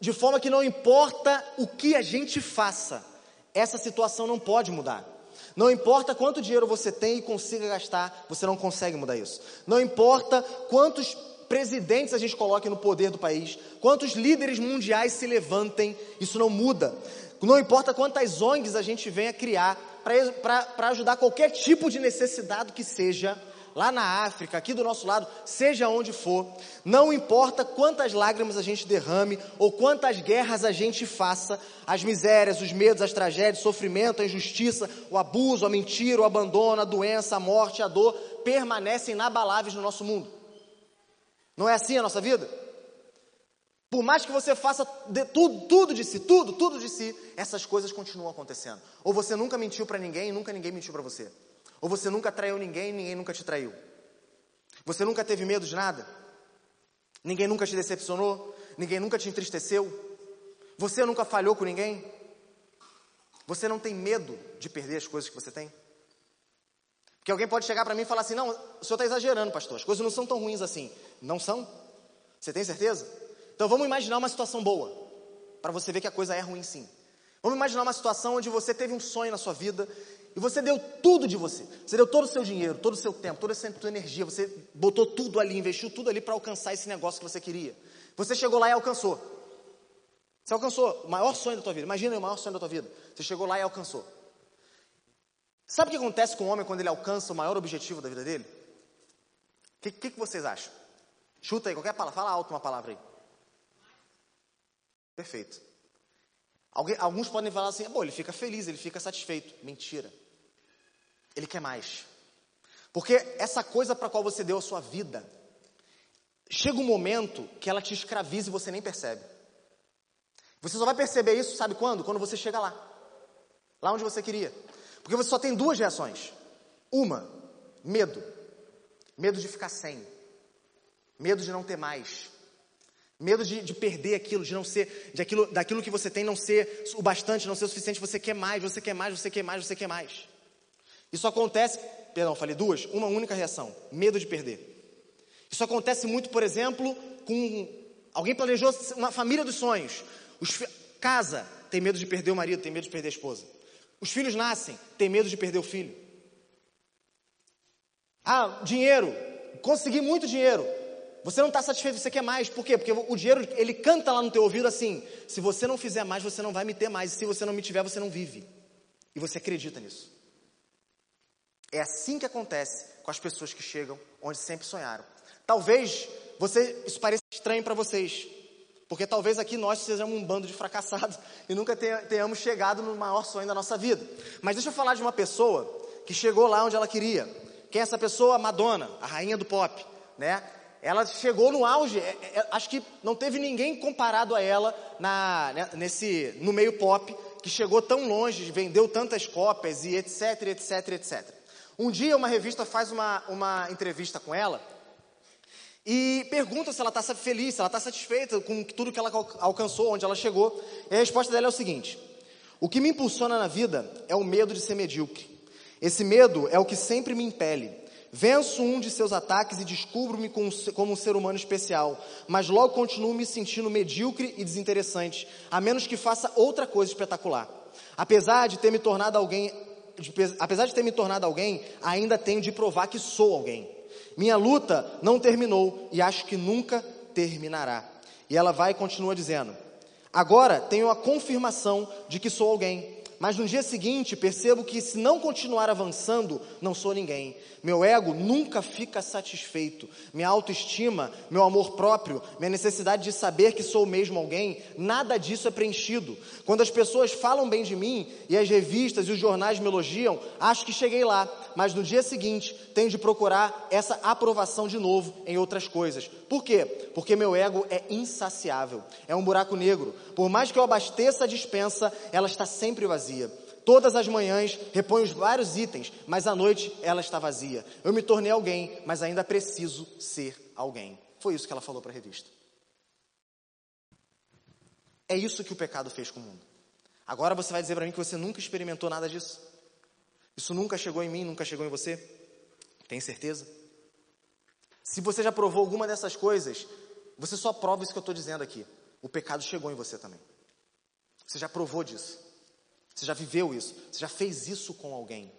De forma que não importa o que a gente faça, essa situação não pode mudar. Não importa quanto dinheiro você tem e consiga gastar, você não consegue mudar isso. Não importa quantos presidentes a gente coloque no poder do país, quantos líderes mundiais se levantem, isso não muda. Não importa quantas ONGs a gente venha criar para ajudar qualquer tipo de necessidade que seja, lá na África, aqui do nosso lado, seja onde for, não importa quantas lágrimas a gente derrame ou quantas guerras a gente faça, as misérias, os medos, as tragédias, o sofrimento, a injustiça, o abuso, a mentira, o abandono, a doença, a morte, a dor, permanecem inabaláveis no nosso mundo. Não é assim a nossa vida? Por mais que você faça de tudo, tudo de si, tudo, tudo de si, essas coisas continuam acontecendo. Ou você nunca mentiu para ninguém e nunca ninguém mentiu para você. Ou você nunca traiu ninguém ninguém nunca te traiu? Você nunca teve medo de nada? Ninguém nunca te decepcionou? Ninguém nunca te entristeceu? Você nunca falhou com ninguém? Você não tem medo de perder as coisas que você tem? Porque alguém pode chegar para mim e falar assim: não, o senhor está exagerando, pastor, as coisas não são tão ruins assim. Não são? Você tem certeza? Então vamos imaginar uma situação boa, para você ver que a coisa é ruim sim. Vamos imaginar uma situação onde você teve um sonho na sua vida e você deu tudo de você. Você deu todo o seu dinheiro, todo o seu tempo, toda a sua energia. Você botou tudo ali, investiu tudo ali para alcançar esse negócio que você queria. Você chegou lá e alcançou. Você alcançou o maior sonho da tua vida. Imagina o maior sonho da tua vida. Você chegou lá e alcançou. Sabe o que acontece com o homem quando ele alcança o maior objetivo da vida dele? O que, que, que vocês acham? Chuta aí, qualquer palavra. Fala alto uma palavra aí. Perfeito. Alguns podem falar assim: bom, ele fica feliz, ele fica satisfeito. Mentira. Ele quer mais. Porque essa coisa para qual você deu a sua vida, chega um momento que ela te escraviza e você nem percebe. Você só vai perceber isso, sabe quando? Quando você chega lá. Lá onde você queria. Porque você só tem duas reações. Uma, medo. Medo de ficar sem. Medo de não ter mais. Medo de, de, perder aquilo, de não ser, de aquilo, daquilo que você tem não ser o bastante, não ser o suficiente, você quer mais, você quer mais, você quer mais, você quer mais. Isso acontece, perdão, falei duas, uma única reação, medo de perder. Isso acontece muito, por exemplo, com alguém planejou uma família dos sonhos. Os, casa, tem medo de perder o marido, tem medo de perder a esposa. Os filhos nascem, tem medo de perder o filho. Ah, dinheiro, consegui muito dinheiro. Você não está satisfeito, você quer mais. Por quê? Porque o dinheiro, ele canta lá no teu ouvido assim: se você não fizer mais, você não vai me ter mais. E se você não me tiver, você não vive. E você acredita nisso. É assim que acontece com as pessoas que chegam onde sempre sonharam. Talvez você, isso pareça estranho para vocês, porque talvez aqui nós sejamos um bando de fracassados e nunca tenhamos chegado no maior sonho da nossa vida. Mas deixa eu falar de uma pessoa que chegou lá onde ela queria. Quem é essa pessoa? Madonna, a rainha do pop, né? Ela chegou no auge, é, é, acho que não teve ninguém comparado a ela na, né, nesse, no meio pop, que chegou tão longe, vendeu tantas cópias e etc, etc, etc. Um dia uma revista faz uma, uma entrevista com ela e pergunta se ela está feliz, se ela está satisfeita com tudo que ela alcançou, onde ela chegou. E a resposta dela é o seguinte: O que me impulsiona na vida é o medo de ser medíocre. Esse medo é o que sempre me impele. Venço um de seus ataques e descubro-me como um ser humano especial, mas logo continuo me sentindo medíocre e desinteressante, a menos que faça outra coisa espetacular. Apesar de ter me tornado alguém de, apesar de ter me tornado alguém, ainda tenho de provar que sou alguém. Minha luta não terminou e acho que nunca terminará. E ela vai e continua dizendo: Agora tenho a confirmação de que sou alguém mas no dia seguinte percebo que se não continuar avançando, não sou ninguém. Meu ego nunca fica satisfeito. Minha autoestima, meu amor próprio, minha necessidade de saber que sou mesmo alguém, nada disso é preenchido. Quando as pessoas falam bem de mim e as revistas e os jornais me elogiam, acho que cheguei lá, mas no dia seguinte tenho de procurar essa aprovação de novo em outras coisas. Por quê? Porque meu ego é insaciável, é um buraco negro. Por mais que eu abasteça a dispensa, ela está sempre vazia vazia. Todas as manhãs reponho os vários itens, mas à noite ela está vazia. Eu me tornei alguém, mas ainda preciso ser alguém. Foi isso que ela falou para a revista. É isso que o pecado fez com o mundo. Agora você vai dizer para mim que você nunca experimentou nada disso? Isso nunca chegou em mim, nunca chegou em você? Tem certeza? Se você já provou alguma dessas coisas, você só prova isso que eu estou dizendo aqui. O pecado chegou em você também. Você já provou disso. Você já viveu isso? Você já fez isso com alguém?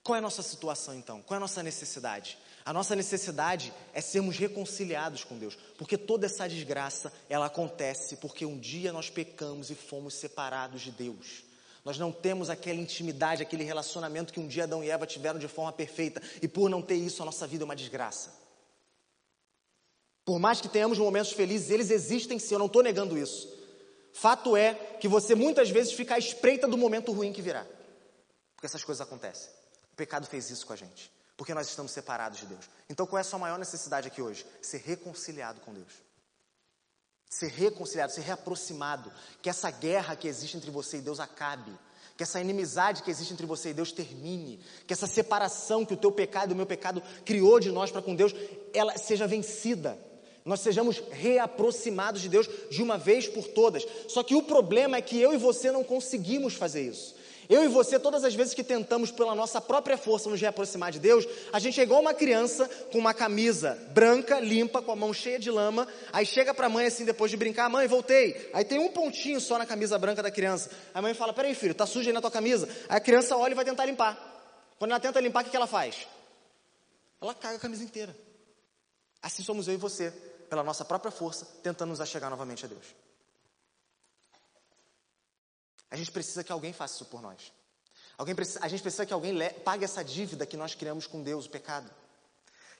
Qual é a nossa situação então? Qual é a nossa necessidade? A nossa necessidade é sermos reconciliados com Deus, porque toda essa desgraça ela acontece porque um dia nós pecamos e fomos separados de Deus. Nós não temos aquela intimidade, aquele relacionamento que um dia Adão e Eva tiveram de forma perfeita, e por não ter isso, a nossa vida é uma desgraça. Por mais que tenhamos momentos felizes, eles existem sim, eu não estou negando isso. Fato é que você muitas vezes fica à espreita do momento ruim que virá. Porque essas coisas acontecem. O pecado fez isso com a gente. Porque nós estamos separados de Deus. Então qual é a sua maior necessidade aqui hoje? Ser reconciliado com Deus. Ser reconciliado, ser reaproximado. Que essa guerra que existe entre você e Deus acabe. Que essa inimizade que existe entre você e Deus termine. Que essa separação que o teu pecado e o meu pecado criou de nós para com Deus, ela seja vencida nós sejamos reaproximados de Deus de uma vez por todas. Só que o problema é que eu e você não conseguimos fazer isso. Eu e você, todas as vezes que tentamos pela nossa própria força nos reaproximar de Deus, a gente é igual uma criança com uma camisa branca, limpa, com a mão cheia de lama, aí chega para a mãe assim depois de brincar, mãe, voltei. Aí tem um pontinho só na camisa branca da criança. A mãe fala, peraí filho, tá sujo aí na tua camisa? Aí a criança olha e vai tentar limpar. Quando ela tenta limpar, o que ela faz? Ela caga a camisa inteira. Assim somos eu e você pela nossa própria força, tentando nos achegar novamente a Deus. A gente precisa que alguém faça isso por nós. Alguém precisa, a gente precisa que alguém pague essa dívida que nós criamos com Deus, o pecado.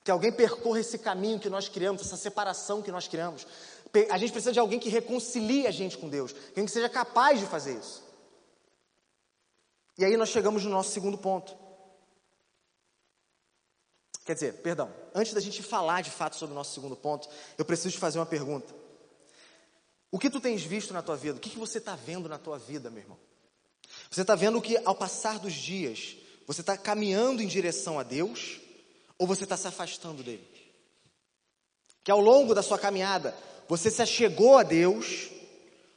Que alguém percorra esse caminho que nós criamos, essa separação que nós criamos. A gente precisa de alguém que reconcilie a gente com Deus, alguém que seja capaz de fazer isso. E aí nós chegamos no nosso segundo ponto. Quer dizer, perdão, antes da gente falar de fato sobre o nosso segundo ponto, eu preciso te fazer uma pergunta. O que tu tens visto na tua vida? O que, que você está vendo na tua vida, meu irmão? Você está vendo que ao passar dos dias, você está caminhando em direção a Deus ou você está se afastando dele? Que ao longo da sua caminhada, você se achegou a Deus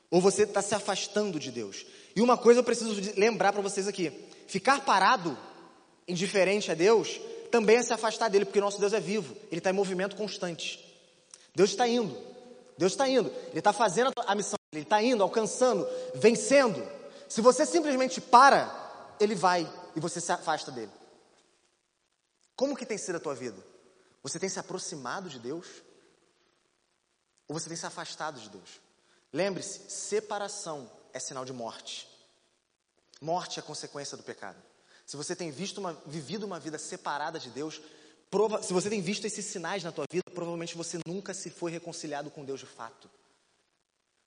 ou você está se afastando de Deus? E uma coisa eu preciso lembrar para vocês aqui: ficar parado, indiferente a Deus, também é se afastar dele, porque nosso Deus é vivo, ele está em movimento constante. Deus está indo, Deus está indo, ele está fazendo a missão, ele está indo, alcançando, vencendo. Se você simplesmente para, ele vai e você se afasta dele. Como que tem sido a tua vida? Você tem se aproximado de Deus? Ou você tem se afastado de Deus? Lembre-se, separação é sinal de morte. Morte é consequência do pecado. Se você tem visto uma, vivido uma vida separada de Deus, prova, se você tem visto esses sinais na tua vida, provavelmente você nunca se foi reconciliado com Deus de fato.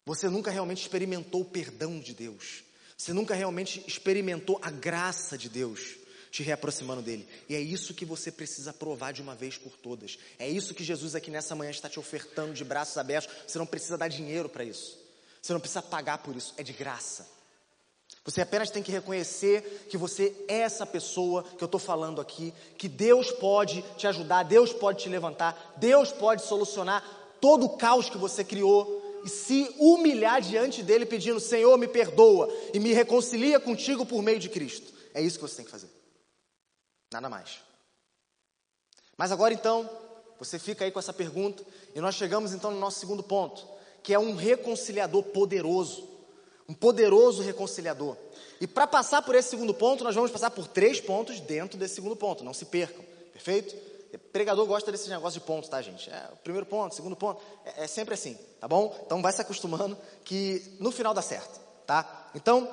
Você nunca realmente experimentou o perdão de Deus. Você nunca realmente experimentou a graça de Deus te reaproximando dele. E é isso que você precisa provar de uma vez por todas. É isso que Jesus aqui nessa manhã está te ofertando de braços abertos. Você não precisa dar dinheiro para isso. Você não precisa pagar por isso. É de graça. Você apenas tem que reconhecer que você é essa pessoa que eu estou falando aqui, que Deus pode te ajudar, Deus pode te levantar, Deus pode solucionar todo o caos que você criou e se humilhar diante dele pedindo: Senhor, me perdoa e me reconcilia contigo por meio de Cristo. É isso que você tem que fazer. Nada mais. Mas agora então, você fica aí com essa pergunta e nós chegamos então no nosso segundo ponto, que é um reconciliador poderoso um poderoso reconciliador. E para passar por esse segundo ponto, nós vamos passar por três pontos dentro desse segundo ponto, não se percam, perfeito? O pregador gosta desse negócio de pontos, tá, gente? É, o primeiro ponto, segundo ponto, é, é sempre assim, tá bom? Então vai se acostumando que no final dá certo, tá? Então,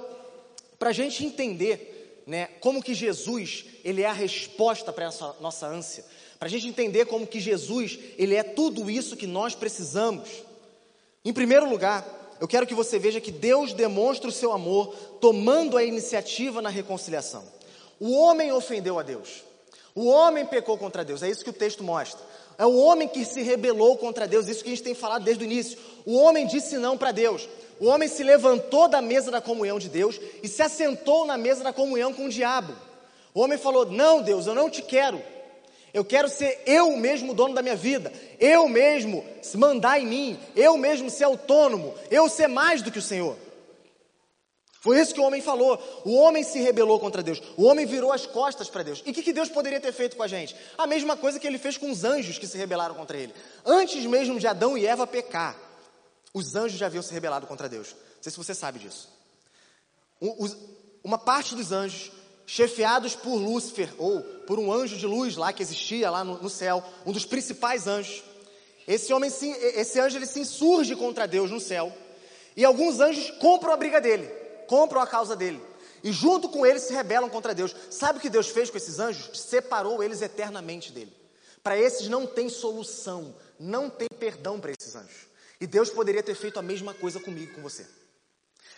para a gente entender né, como que Jesus ele é a resposta para essa nossa ânsia, para a gente entender como que Jesus ele é tudo isso que nós precisamos. Em primeiro lugar, eu quero que você veja que Deus demonstra o seu amor tomando a iniciativa na reconciliação. O homem ofendeu a Deus. O homem pecou contra Deus. É isso que o texto mostra. É o homem que se rebelou contra Deus. Isso que a gente tem falado desde o início. O homem disse não para Deus. O homem se levantou da mesa da comunhão de Deus e se assentou na mesa da comunhão com o diabo. O homem falou: Não, Deus, eu não te quero. Eu quero ser eu mesmo dono da minha vida, eu mesmo mandar em mim, eu mesmo ser autônomo, eu ser mais do que o Senhor. Foi isso que o homem falou. O homem se rebelou contra Deus. O homem virou as costas para Deus. E o que, que Deus poderia ter feito com a gente? A mesma coisa que ele fez com os anjos que se rebelaram contra ele. Antes mesmo de Adão e Eva pecar, os anjos já haviam se rebelado contra Deus. Não sei se você sabe disso. Uma parte dos anjos chefiados por Lúcifer, ou por um anjo de luz lá que existia lá no, no céu, um dos principais anjos. Esse homem, se, esse anjo, ele se insurge contra Deus no céu, e alguns anjos compram a briga dele, compram a causa dele, e junto com eles se rebelam contra Deus. Sabe o que Deus fez com esses anjos? Separou eles eternamente dele. Para esses não tem solução, não tem perdão para esses anjos. E Deus poderia ter feito a mesma coisa comigo, com você.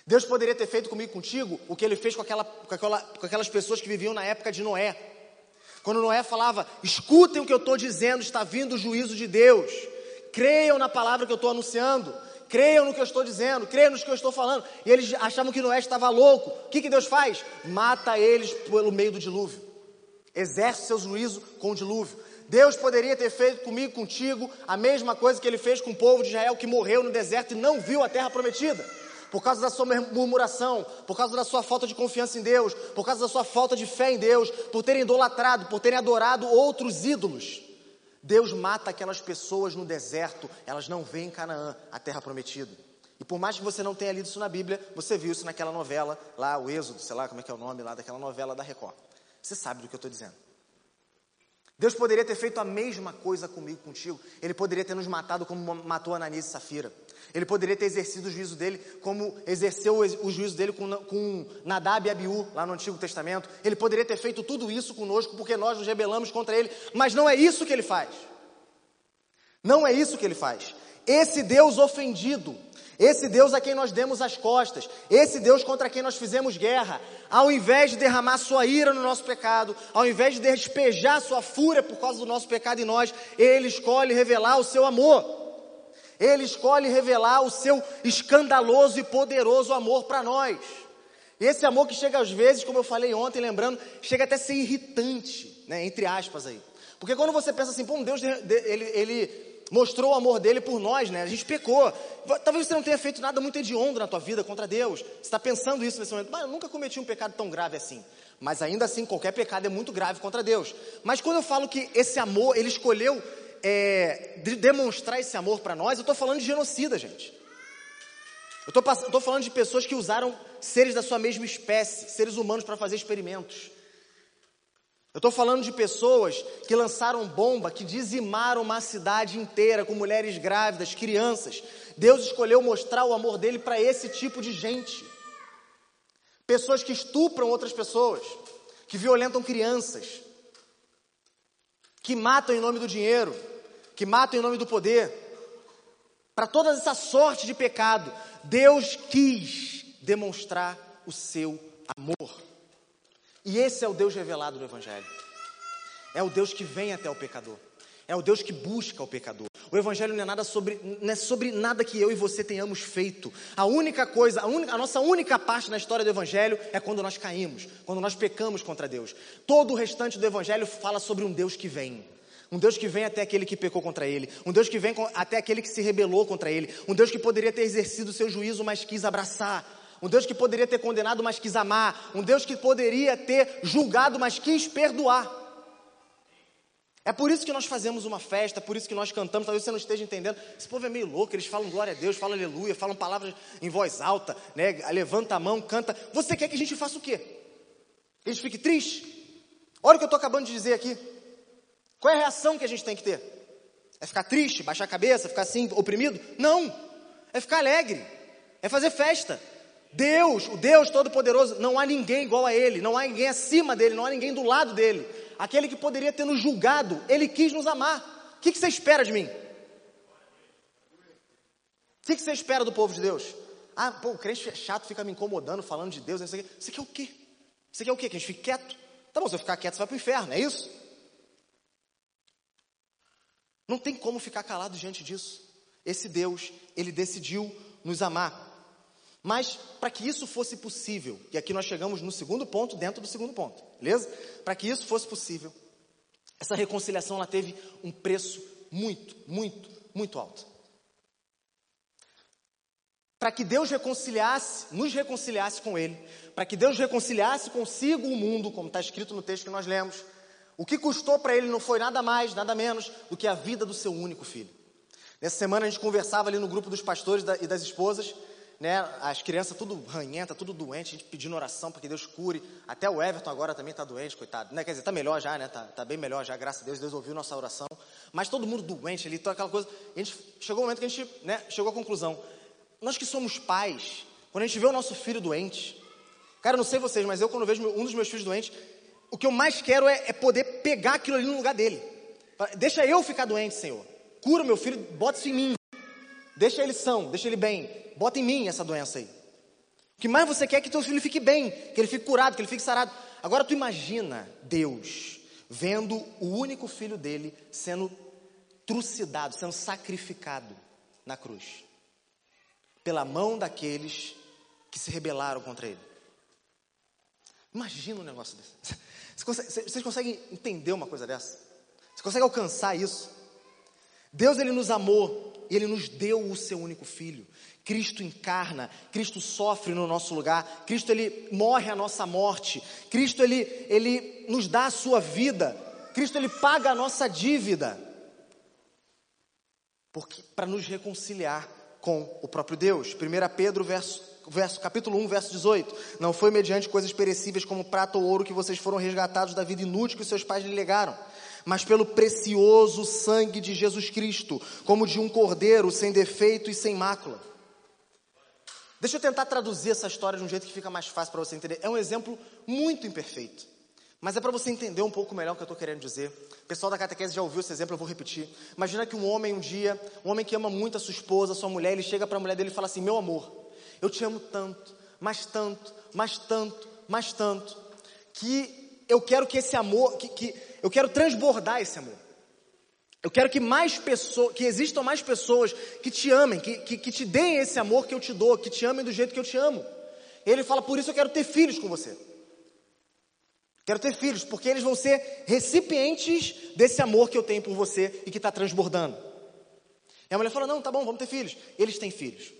Deus poderia ter feito comigo contigo o que ele fez com, aquela, com, aquela, com aquelas pessoas que viviam na época de Noé. Quando Noé falava, escutem o que eu estou dizendo, está vindo o juízo de Deus. Creiam na palavra que eu estou anunciando. Creiam no que eu estou dizendo, creiam no que eu estou falando. E eles achavam que Noé estava louco. O que, que Deus faz? Mata eles pelo meio do dilúvio. Exerce seu juízo com o dilúvio. Deus poderia ter feito comigo, contigo, a mesma coisa que ele fez com o povo de Israel que morreu no deserto e não viu a terra prometida por causa da sua murmuração, por causa da sua falta de confiança em Deus, por causa da sua falta de fé em Deus, por terem idolatrado, por terem adorado outros ídolos. Deus mata aquelas pessoas no deserto, elas não veem em Canaã, a terra prometida. E por mais que você não tenha lido isso na Bíblia, você viu isso naquela novela lá, o Êxodo, sei lá como é que é o nome lá daquela novela da Record. Você sabe do que eu estou dizendo. Deus poderia ter feito a mesma coisa comigo, contigo. Ele poderia ter nos matado como matou Ananias e Safira. Ele poderia ter exercido o juízo dele como exerceu o juízo dele com, com Nadab e Abiú, lá no Antigo Testamento. Ele poderia ter feito tudo isso conosco porque nós nos rebelamos contra ele. Mas não é isso que ele faz. Não é isso que ele faz. Esse Deus ofendido, esse Deus a quem nós demos as costas, esse Deus contra quem nós fizemos guerra, ao invés de derramar sua ira no nosso pecado, ao invés de despejar sua fúria por causa do nosso pecado em nós, ele escolhe revelar o seu amor. Ele escolhe revelar o seu escandaloso e poderoso amor para nós. Esse amor que chega às vezes, como eu falei ontem, lembrando, chega até a ser irritante, né, entre aspas aí. Porque quando você pensa assim, pô, Deus, ele, ele mostrou o amor dele por nós, né? A gente pecou. Talvez você não tenha feito nada muito hediondo na tua vida contra Deus. Você está pensando isso nesse momento. Mas eu nunca cometi um pecado tão grave assim. Mas ainda assim, qualquer pecado é muito grave contra Deus. Mas quando eu falo que esse amor, ele escolheu é, de demonstrar esse amor para nós, eu estou falando de genocida, gente. Eu estou falando de pessoas que usaram seres da sua mesma espécie, seres humanos, para fazer experimentos. Eu estou falando de pessoas que lançaram bomba, que dizimaram uma cidade inteira com mulheres grávidas, crianças. Deus escolheu mostrar o amor dele para esse tipo de gente. Pessoas que estupram outras pessoas, que violentam crianças, que matam em nome do dinheiro, que matam em nome do poder. Para toda essa sorte de pecado, Deus quis demonstrar o seu amor. E esse é o Deus revelado no Evangelho. É o Deus que vem até o pecador. É o Deus que busca o pecador. O Evangelho não é nada sobre, não é sobre nada que eu e você tenhamos feito. A única coisa, a, a nossa única parte na história do Evangelho é quando nós caímos, quando nós pecamos contra Deus. Todo o restante do Evangelho fala sobre um Deus que vem. Um Deus que vem até aquele que pecou contra ele. Um Deus que vem até aquele que se rebelou contra ele. Um Deus que poderia ter exercido seu juízo, mas quis abraçar um Deus que poderia ter condenado, mas quis amar, um Deus que poderia ter julgado, mas quis perdoar. É por isso que nós fazemos uma festa, por isso que nós cantamos. Talvez você não esteja entendendo. Esse povo é meio louco, eles falam glória a Deus, falam aleluia, falam palavras em voz alta, né? levanta a mão, canta. Você quer que a gente faça o quê? Que a gente fique triste? Olha o que eu estou acabando de dizer aqui. Qual é a reação que a gente tem que ter? É ficar triste, baixar a cabeça, ficar assim, oprimido? Não. É ficar alegre. É fazer festa. Deus, o Deus Todo-Poderoso, não há ninguém igual a Ele, não há ninguém acima dele, não há ninguém do lado dele. Aquele que poderia ter nos julgado, Ele quis nos amar. O que, que você espera de mim? O que, que você espera do povo de Deus? Ah, pô, o crente é chato, fica me incomodando, falando de Deus, Você quer o quê? Você quer o quê? Que a gente fique quieto? Tá bom, se eu ficar quieto, você vai para o inferno, é isso? Não tem como ficar calado diante disso. Esse Deus, Ele decidiu nos amar. Mas para que isso fosse possível, e aqui nós chegamos no segundo ponto, dentro do segundo ponto, beleza? Para que isso fosse possível, essa reconciliação ela teve um preço muito, muito, muito alto. Para que Deus reconciliasse, nos reconciliasse com Ele, para que Deus reconciliasse consigo o mundo, como está escrito no texto que nós lemos, o que custou para Ele não foi nada mais, nada menos do que a vida do seu único filho. Nessa semana a gente conversava ali no grupo dos pastores e das esposas, né, as crianças tudo ranhenta, tudo doente, a gente pedindo oração para que Deus cure. Até o Everton agora também está doente, coitado. Né? Quer dizer, está melhor já, né? Está tá bem melhor já, graças a Deus, Deus ouviu nossa oração. Mas todo mundo doente ali, toda aquela coisa. A gente, chegou o momento que a gente né, chegou à conclusão. Nós que somos pais, quando a gente vê o nosso filho doente, cara, não sei vocês, mas eu quando vejo um dos meus filhos doentes, o que eu mais quero é, é poder pegar aquilo ali no lugar dele. Deixa eu ficar doente, Senhor. Cura meu filho, bota isso em mim. Deixa ele são, deixa ele bem. Bota em mim essa doença aí. O que mais você quer é que teu filho fique bem, que ele fique curado, que ele fique sarado. Agora tu imagina Deus vendo o único filho dele sendo trucidado, sendo sacrificado na cruz. Pela mão daqueles que se rebelaram contra ele. Imagina um negócio desse. Vocês conseguem entender uma coisa dessa? Você consegue alcançar isso? Deus ele nos amou e ele nos deu o seu único filho. Cristo encarna, Cristo sofre no nosso lugar, Cristo ele morre a nossa morte, Cristo ele, ele nos dá a sua vida, Cristo ele paga a nossa dívida, porque para nos reconciliar com o próprio Deus. 1 Pedro verso, verso, capítulo 1, verso 18. Não foi mediante coisas perecíveis como prata ou ouro que vocês foram resgatados da vida inútil que seus pais lhe legaram, mas pelo precioso sangue de Jesus Cristo, como de um cordeiro sem defeito e sem mácula Deixa eu tentar traduzir essa história de um jeito que fica mais fácil para você entender. É um exemplo muito imperfeito, Mas é para você entender um pouco melhor o que eu estou querendo dizer. O pessoal da catequese já ouviu esse exemplo, eu vou repetir. Imagina que um homem um dia, um homem que ama muito a sua esposa, a sua mulher, ele chega para a mulher dele e fala assim: Meu amor, eu te amo tanto, mais tanto, mais tanto, mais tanto, que eu quero que esse amor, que, que eu quero transbordar esse amor. Eu quero que mais pessoas, que existam mais pessoas que te amem, que, que, que te deem esse amor que eu te dou, que te amem do jeito que eu te amo. Ele fala, por isso eu quero ter filhos com você. Quero ter filhos, porque eles vão ser recipientes desse amor que eu tenho por você e que está transbordando. E a mulher fala: Não, tá bom, vamos ter filhos. Eles têm filhos.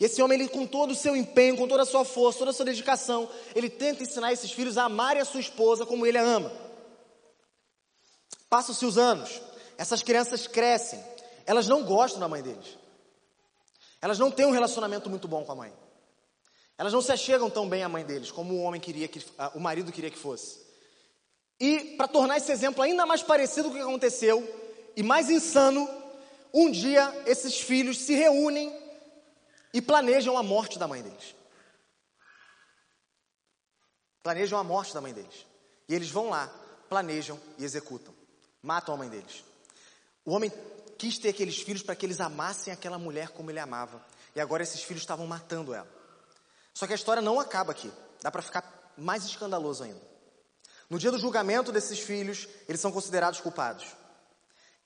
E esse homem, ele, com todo o seu empenho, com toda a sua força, toda a sua dedicação, ele tenta ensinar esses filhos a amarem a sua esposa como ele a ama. Passam-se os anos, essas crianças crescem, elas não gostam da mãe deles. Elas não têm um relacionamento muito bom com a mãe. Elas não se achegam tão bem à mãe deles como o homem queria que o marido queria que fosse. E para tornar esse exemplo ainda mais parecido com o que aconteceu e mais insano, um dia esses filhos se reúnem e planejam a morte da mãe deles. Planejam a morte da mãe deles. E eles vão lá, planejam e executam. Matam a mãe deles. O homem quis ter aqueles filhos para que eles amassem aquela mulher como ele amava. E agora esses filhos estavam matando ela. Só que a história não acaba aqui. Dá para ficar mais escandaloso ainda. No dia do julgamento desses filhos, eles são considerados culpados.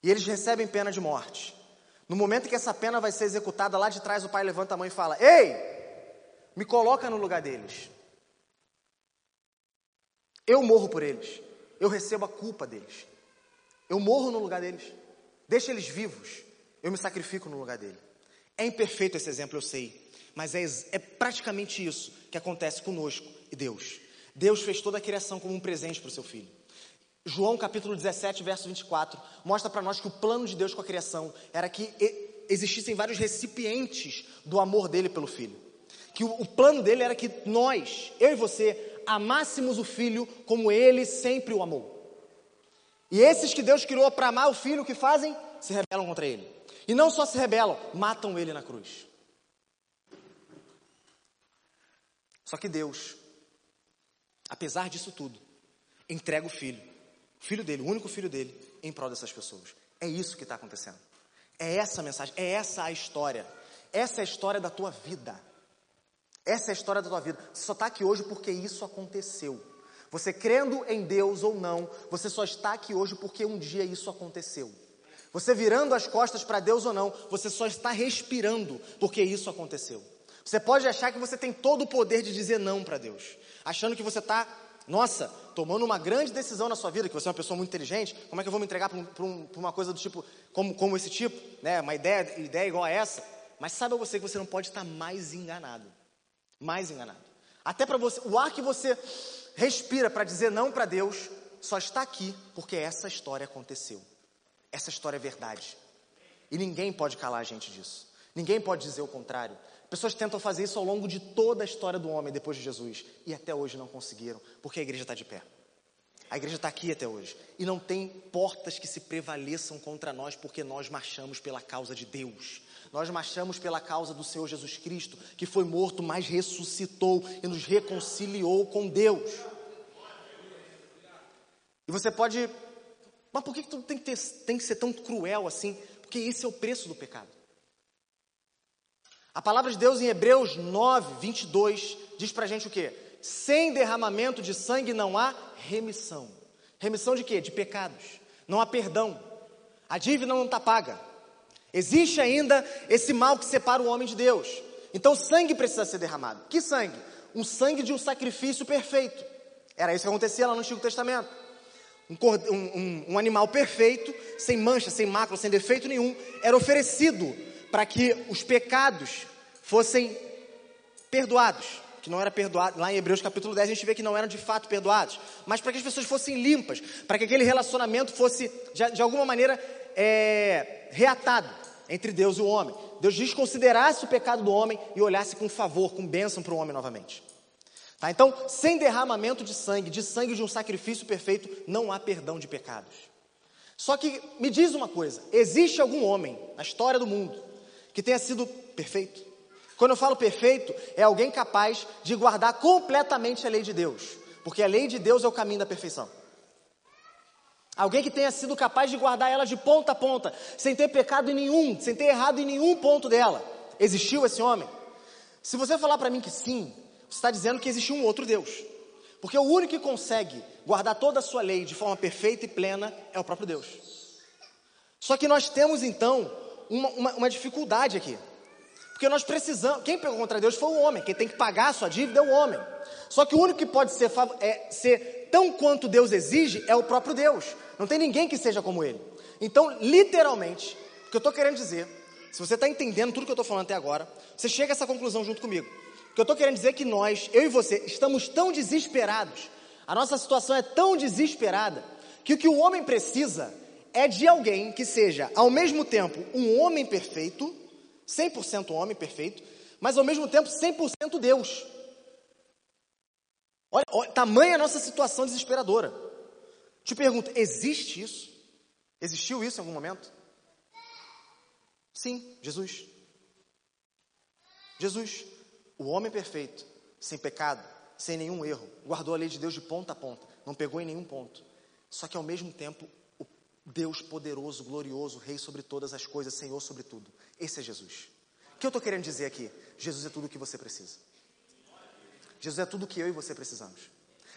E eles recebem pena de morte. No momento em que essa pena vai ser executada, lá de trás o pai levanta a mão e fala: Ei, me coloca no lugar deles. Eu morro por eles. Eu recebo a culpa deles. Eu morro no lugar deles. Deixa eles vivos. Eu me sacrifico no lugar dele. É imperfeito esse exemplo, eu sei mas é, é praticamente isso que acontece conosco e Deus. Deus fez toda a criação como um presente para o seu filho. João capítulo 17, verso 24, mostra para nós que o plano de Deus com a criação era que existissem vários recipientes do amor dele pelo filho. Que o, o plano dele era que nós, eu e você, amássemos o filho como ele sempre o amou. E esses que Deus criou para amar o filho, o que fazem? Se rebelam contra ele. E não só se rebelam, matam ele na cruz. Só que Deus, apesar disso tudo, entrega o filho, o filho dele, o único filho dele, em prol dessas pessoas. É isso que está acontecendo. É essa a mensagem, é essa a história. Essa é a história da tua vida. Essa é a história da tua vida. Você só está aqui hoje porque isso aconteceu. Você crendo em Deus ou não, você só está aqui hoje porque um dia isso aconteceu. Você virando as costas para Deus ou não, você só está respirando porque isso aconteceu. Você pode achar que você tem todo o poder de dizer não para Deus, achando que você está, nossa, tomando uma grande decisão na sua vida, que você é uma pessoa muito inteligente, como é que eu vou me entregar para um, um, uma coisa do tipo, como, como esse tipo, né? uma ideia, ideia igual a essa? Mas saiba você que você não pode estar mais enganado, mais enganado. Até para você, o ar que você respira para dizer não para Deus, só está aqui porque essa história aconteceu. Essa história é verdade. E ninguém pode calar a gente disso. Ninguém pode dizer o contrário. Pessoas tentam fazer isso ao longo de toda a história do homem depois de Jesus e até hoje não conseguiram, porque a igreja está de pé. A igreja está aqui até hoje e não tem portas que se prevaleçam contra nós, porque nós marchamos pela causa de Deus. Nós marchamos pela causa do Senhor Jesus Cristo, que foi morto, mas ressuscitou e nos reconciliou com Deus. E você pode, mas por que tudo tem que, ter, tem que ser tão cruel assim? Porque esse é o preço do pecado. A palavra de Deus em Hebreus 9, 22 diz pra gente o quê? Sem derramamento de sangue não há remissão. Remissão de quê? De pecados. Não há perdão. A dívida não está paga. Existe ainda esse mal que separa o homem de Deus. Então sangue precisa ser derramado. Que sangue? Um sangue de um sacrifício perfeito. Era isso que acontecia lá no Antigo Testamento. Um, um, um, animal perfeito, sem mancha, sem mácula, sem defeito nenhum, era oferecido para que os pecados fossem perdoados, que não era perdoado, lá em Hebreus capítulo 10 a gente vê que não eram de fato perdoados, mas para que as pessoas fossem limpas, para que aquele relacionamento fosse de, de alguma maneira é, reatado entre Deus e o homem. Deus desconsiderasse o pecado do homem e olhasse com favor, com bênção para o homem novamente. Tá? Então, sem derramamento de sangue, de sangue de um sacrifício perfeito, não há perdão de pecados. Só que me diz uma coisa: existe algum homem na história do mundo que tenha sido perfeito? Quando eu falo perfeito, é alguém capaz de guardar completamente a lei de Deus. Porque a lei de Deus é o caminho da perfeição. Alguém que tenha sido capaz de guardar ela de ponta a ponta, sem ter pecado em nenhum, sem ter errado em nenhum ponto dela. Existiu esse homem? Se você falar para mim que sim, você está dizendo que existe um outro Deus. Porque o único que consegue guardar toda a sua lei de forma perfeita e plena é o próprio Deus. Só que nós temos então uma, uma, uma dificuldade aqui. Porque nós precisamos. Quem pegou contra Deus foi o homem. Quem tem que pagar a sua dívida é o homem. Só que o único que pode ser, é, ser tão quanto Deus exige é o próprio Deus. Não tem ninguém que seja como ele. Então, literalmente, o que eu estou querendo dizer, se você está entendendo tudo que eu estou falando até agora, você chega a essa conclusão junto comigo. O que eu estou querendo dizer é que nós, eu e você, estamos tão desesperados, a nossa situação é tão desesperada, que o que o homem precisa é de alguém que seja, ao mesmo tempo, um homem perfeito 100% homem perfeito, mas ao mesmo tempo 100% Deus. Olha, olha, tamanha a nossa situação desesperadora. Te pergunto, existe isso? Existiu isso em algum momento? Sim, Jesus. Jesus, o homem perfeito, sem pecado, sem nenhum erro, guardou a lei de Deus de ponta a ponta, não pegou em nenhum ponto. Só que ao mesmo tempo, o Deus poderoso, glorioso, Rei sobre todas as coisas, Senhor sobre tudo. Esse é Jesus. O que eu estou querendo dizer aqui? Jesus é tudo o que você precisa. Jesus é tudo o que eu e você precisamos.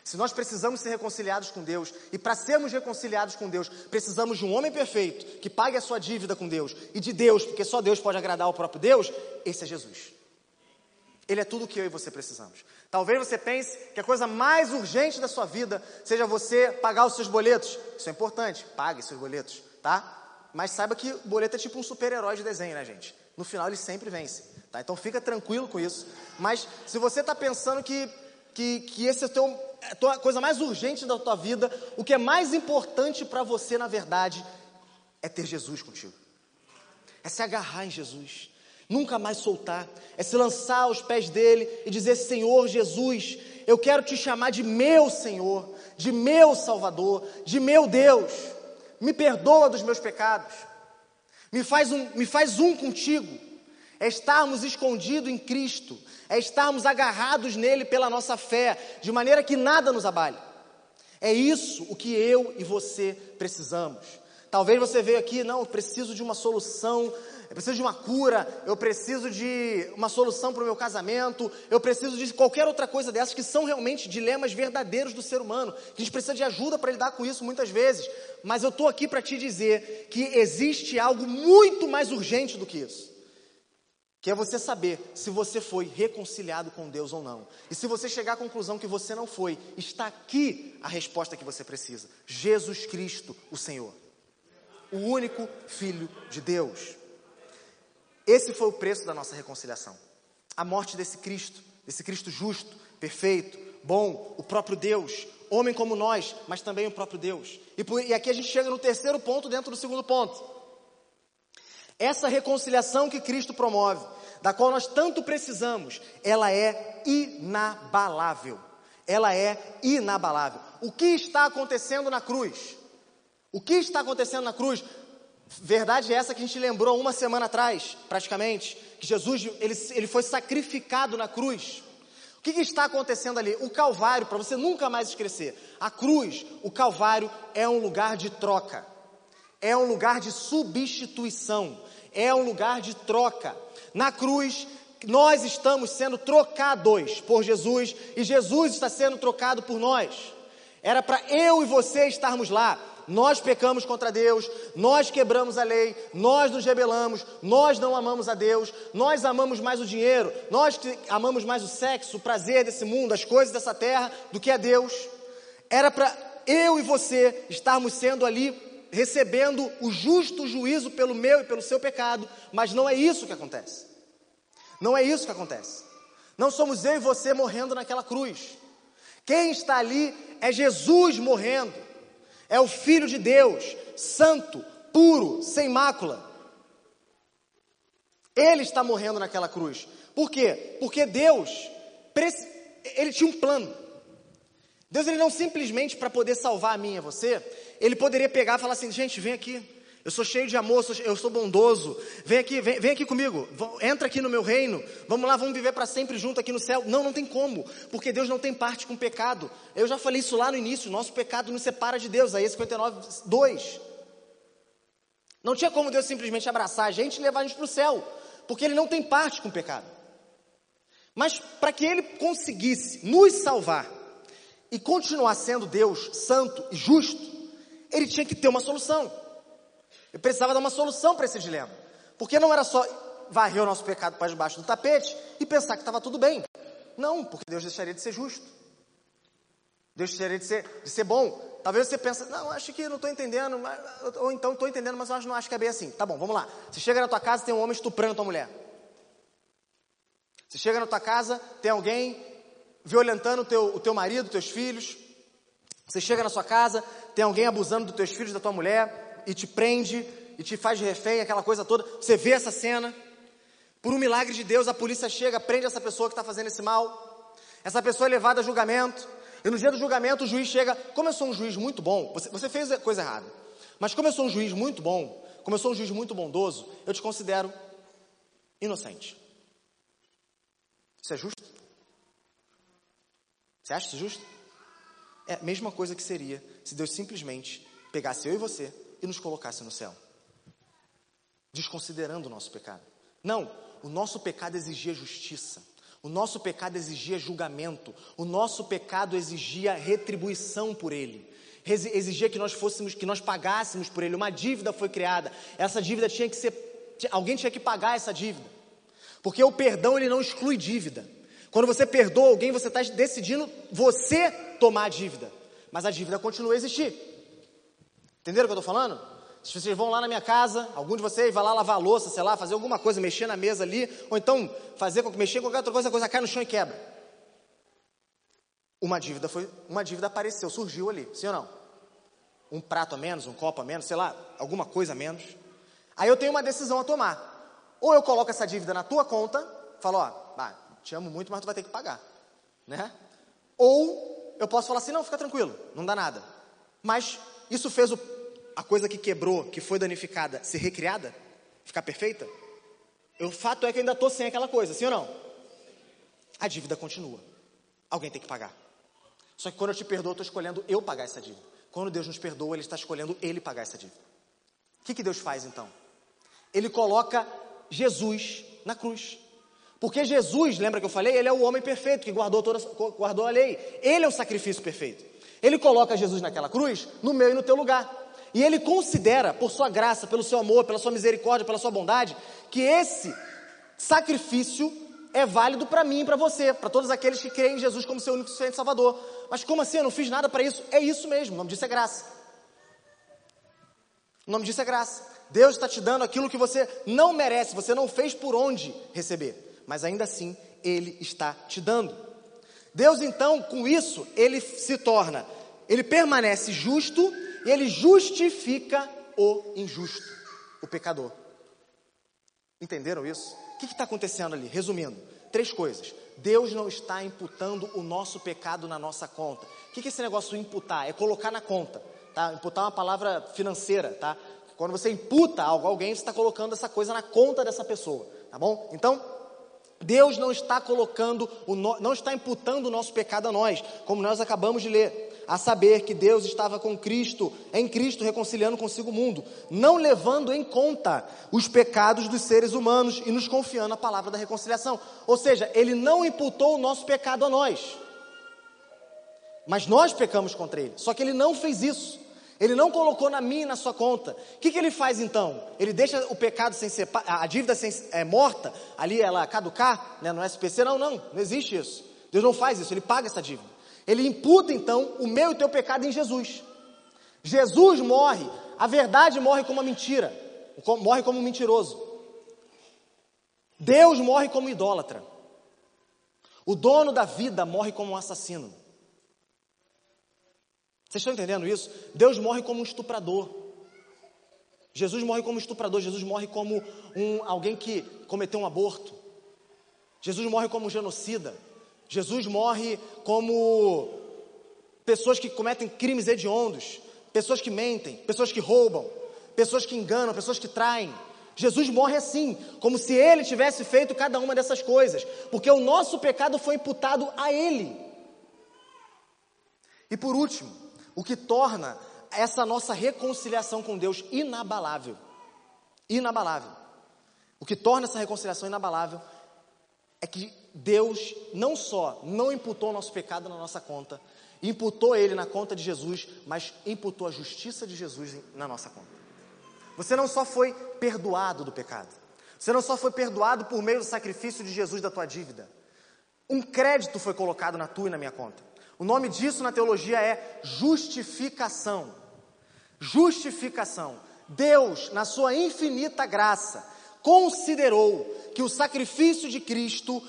Se nós precisamos ser reconciliados com Deus, e para sermos reconciliados com Deus, precisamos de um homem perfeito que pague a sua dívida com Deus, e de Deus, porque só Deus pode agradar ao próprio Deus, esse é Jesus. Ele é tudo o que eu e você precisamos. Talvez você pense que a coisa mais urgente da sua vida seja você pagar os seus boletos. Isso é importante, pague seus boletos, tá? Mas saiba que o boleto é tipo um super-herói de desenho, né, gente? No final ele sempre vence, tá? Então fica tranquilo com isso. Mas se você está pensando que, que, que esse é teu, a coisa mais urgente da tua vida, o que é mais importante para você, na verdade, é ter Jesus contigo. É se agarrar em Jesus. Nunca mais soltar. É se lançar aos pés dele e dizer: Senhor Jesus, eu quero te chamar de meu Senhor, de meu Salvador, de meu Deus me perdoa dos meus pecados, me faz um, me faz um contigo. É estarmos escondidos em Cristo, é estarmos agarrados nele pela nossa fé, de maneira que nada nos abale. É isso o que eu e você precisamos. Talvez você veio aqui, não, eu preciso de uma solução eu preciso de uma cura, eu preciso de uma solução para o meu casamento, eu preciso de qualquer outra coisa dessas que são realmente dilemas verdadeiros do ser humano. Que a gente precisa de ajuda para lidar com isso muitas vezes. Mas eu estou aqui para te dizer que existe algo muito mais urgente do que isso. Que é você saber se você foi reconciliado com Deus ou não. E se você chegar à conclusão que você não foi, está aqui a resposta que você precisa: Jesus Cristo, o Senhor. O único Filho de Deus. Esse foi o preço da nossa reconciliação. A morte desse Cristo, desse Cristo justo, perfeito, bom, o próprio Deus, homem como nós, mas também o próprio Deus. E, por, e aqui a gente chega no terceiro ponto dentro do segundo ponto. Essa reconciliação que Cristo promove, da qual nós tanto precisamos, ela é inabalável. Ela é inabalável. O que está acontecendo na cruz? O que está acontecendo na cruz? Verdade é essa que a gente lembrou uma semana atrás, praticamente, que Jesus ele, ele foi sacrificado na cruz. O que, que está acontecendo ali? O Calvário, para você nunca mais esquecer, a cruz, o Calvário é um lugar de troca, é um lugar de substituição, é um lugar de troca. Na cruz, nós estamos sendo trocados por Jesus e Jesus está sendo trocado por nós. Era para eu e você estarmos lá, nós pecamos contra Deus, nós quebramos a lei, nós nos rebelamos, nós não amamos a Deus, nós amamos mais o dinheiro, nós amamos mais o sexo, o prazer desse mundo, as coisas dessa terra, do que a Deus. Era para eu e você estarmos sendo ali recebendo o justo juízo pelo meu e pelo seu pecado, mas não é isso que acontece. Não é isso que acontece. Não somos eu e você morrendo naquela cruz. Quem está ali é Jesus morrendo é o Filho de Deus, santo, puro, sem mácula. Ele está morrendo naquela cruz. Por quê? Porque Deus, ele tinha um plano. Deus ele não simplesmente para poder salvar a mim e a você, ele poderia pegar e falar assim, gente, vem aqui, eu sou cheio de amor, eu sou bondoso. Vem aqui, vem, vem aqui comigo. Entra aqui no meu reino. Vamos lá, vamos viver para sempre junto aqui no céu. Não, não tem como, porque Deus não tem parte com pecado. Eu já falei isso lá no início. Nosso pecado nos separa de Deus. Aí 59, 2. Não tinha como Deus simplesmente abraçar a gente e levar a gente para o céu, porque Ele não tem parte com pecado. Mas para que Ele conseguisse nos salvar e continuar sendo Deus santo e justo, Ele tinha que ter uma solução. Ele precisava dar uma solução para esse dilema. Porque não era só varrer o nosso pecado para debaixo do tapete e pensar que estava tudo bem. Não, porque Deus deixaria de ser justo. Deus deixaria de ser, de ser bom. Talvez você pense, não, acho que não estou entendendo, mas, ou então estou entendendo, mas eu não acho que é bem assim. Tá bom, vamos lá. Você chega na tua casa tem um homem estuprando tua mulher. Você chega na tua casa, tem alguém violentando o teu, o teu marido, teus filhos. Você chega na sua casa, tem alguém abusando dos teus filhos, da tua mulher, e te prende, e te faz refém, aquela coisa toda. Você vê essa cena. Por um milagre de Deus, a polícia chega, prende essa pessoa que está fazendo esse mal. Essa pessoa é levada a julgamento. E no dia do julgamento, o juiz chega. Como eu sou um juiz muito bom, você, você fez coisa errada. Mas como eu sou um juiz muito bom, como eu sou um juiz muito bondoso, eu te considero inocente. Isso é justo? Você acha isso justo? É a mesma coisa que seria se Deus simplesmente pegasse eu e você e nos colocasse no céu, desconsiderando o nosso pecado. Não, o nosso pecado exigia justiça. O nosso pecado exigia julgamento, o nosso pecado exigia retribuição por ele. Exigia que nós fôssemos, que nós pagássemos por ele. Uma dívida foi criada. Essa dívida tinha que ser, alguém tinha que pagar essa dívida. Porque o perdão ele não exclui dívida. Quando você perdoa alguém, você está decidindo você tomar a dívida. Mas a dívida continua a existir. Entenderam o que eu estou falando? Se vocês vão lá na minha casa, algum de vocês vai lá lavar a louça, sei lá, fazer alguma coisa, mexer na mesa ali, ou então fazer, mexer com qualquer outra coisa, a coisa cai no chão e quebra. Uma dívida foi, uma dívida apareceu, surgiu ali, sim ou não? Um prato a menos, um copo a menos, sei lá, alguma coisa a menos. Aí eu tenho uma decisão a tomar. Ou eu coloco essa dívida na tua conta, falo, ó, ah, te amo muito, mas tu vai ter que pagar, né? Ou eu posso falar assim, não, fica tranquilo, não dá nada. Mas isso fez o a coisa que quebrou, que foi danificada, ser recriada? Ficar perfeita? O fato é que eu ainda estou sem aquela coisa, sim ou não? A dívida continua. Alguém tem que pagar. Só que quando eu te perdoo, eu estou escolhendo eu pagar essa dívida. Quando Deus nos perdoa, Ele está escolhendo Ele pagar essa dívida. O que, que Deus faz então? Ele coloca Jesus na cruz. Porque Jesus, lembra que eu falei? Ele é o homem perfeito que guardou, toda, guardou a lei. Ele é o sacrifício perfeito. Ele coloca Jesus naquela cruz, no meu e no teu lugar. E ele considera, por sua graça, pelo seu amor, pela sua misericórdia, pela sua bondade, que esse sacrifício é válido para mim e para você, para todos aqueles que creem em Jesus como seu único suficiente Salvador. Mas como assim? Eu não fiz nada para isso? É isso mesmo, o nome disso é graça. O nome disso é graça. Deus está te dando aquilo que você não merece, você não fez por onde receber, mas ainda assim Ele está te dando. Deus então, com isso, Ele se torna, Ele permanece justo e ele justifica o injusto, o pecador. Entenderam isso? O que está acontecendo ali? Resumindo, três coisas. Deus não está imputando o nosso pecado na nossa conta. O que, é esse negócio imputar? É colocar na conta. Tá? Imputar é uma palavra financeira, tá? Quando você imputa algo a alguém, você está colocando essa coisa na conta dessa pessoa, tá bom? Então, Deus não está colocando, não está imputando o nosso pecado a nós, como nós acabamos de ler a saber que Deus estava com Cristo, em Cristo reconciliando consigo o mundo, não levando em conta os pecados dos seres humanos e nos confiando a palavra da reconciliação. Ou seja, ele não imputou o nosso pecado a nós. Mas nós pecamos contra ele. Só que ele não fez isso. Ele não colocou na minha e na sua conta. O que, que ele faz então? Ele deixa o pecado sem ser, a dívida sem, é, morta, ali ela caducar, né, no SPC? Não, não, não existe isso. Deus não faz isso, ele paga essa dívida. Ele imputa então o meu e o teu pecado em Jesus. Jesus morre, a verdade morre como uma mentira, morre como um mentiroso. Deus morre como idólatra. O dono da vida morre como um assassino. Vocês estão entendendo isso? Deus morre como um estuprador. Jesus morre como estuprador, Jesus morre como um, alguém que cometeu um aborto. Jesus morre como um genocida. Jesus morre como pessoas que cometem crimes hediondos, pessoas que mentem, pessoas que roubam, pessoas que enganam, pessoas que traem. Jesus morre assim, como se ele tivesse feito cada uma dessas coisas, porque o nosso pecado foi imputado a ele. E por último, o que torna essa nossa reconciliação com Deus inabalável. Inabalável. O que torna essa reconciliação inabalável é que Deus não só não imputou o nosso pecado na nossa conta, imputou ele na conta de Jesus, mas imputou a justiça de Jesus na nossa conta. Você não só foi perdoado do pecado, você não só foi perdoado por meio do sacrifício de Jesus da tua dívida. Um crédito foi colocado na tua e na minha conta. O nome disso na teologia é justificação. Justificação. Deus, na sua infinita graça, considerou que o sacrifício de Cristo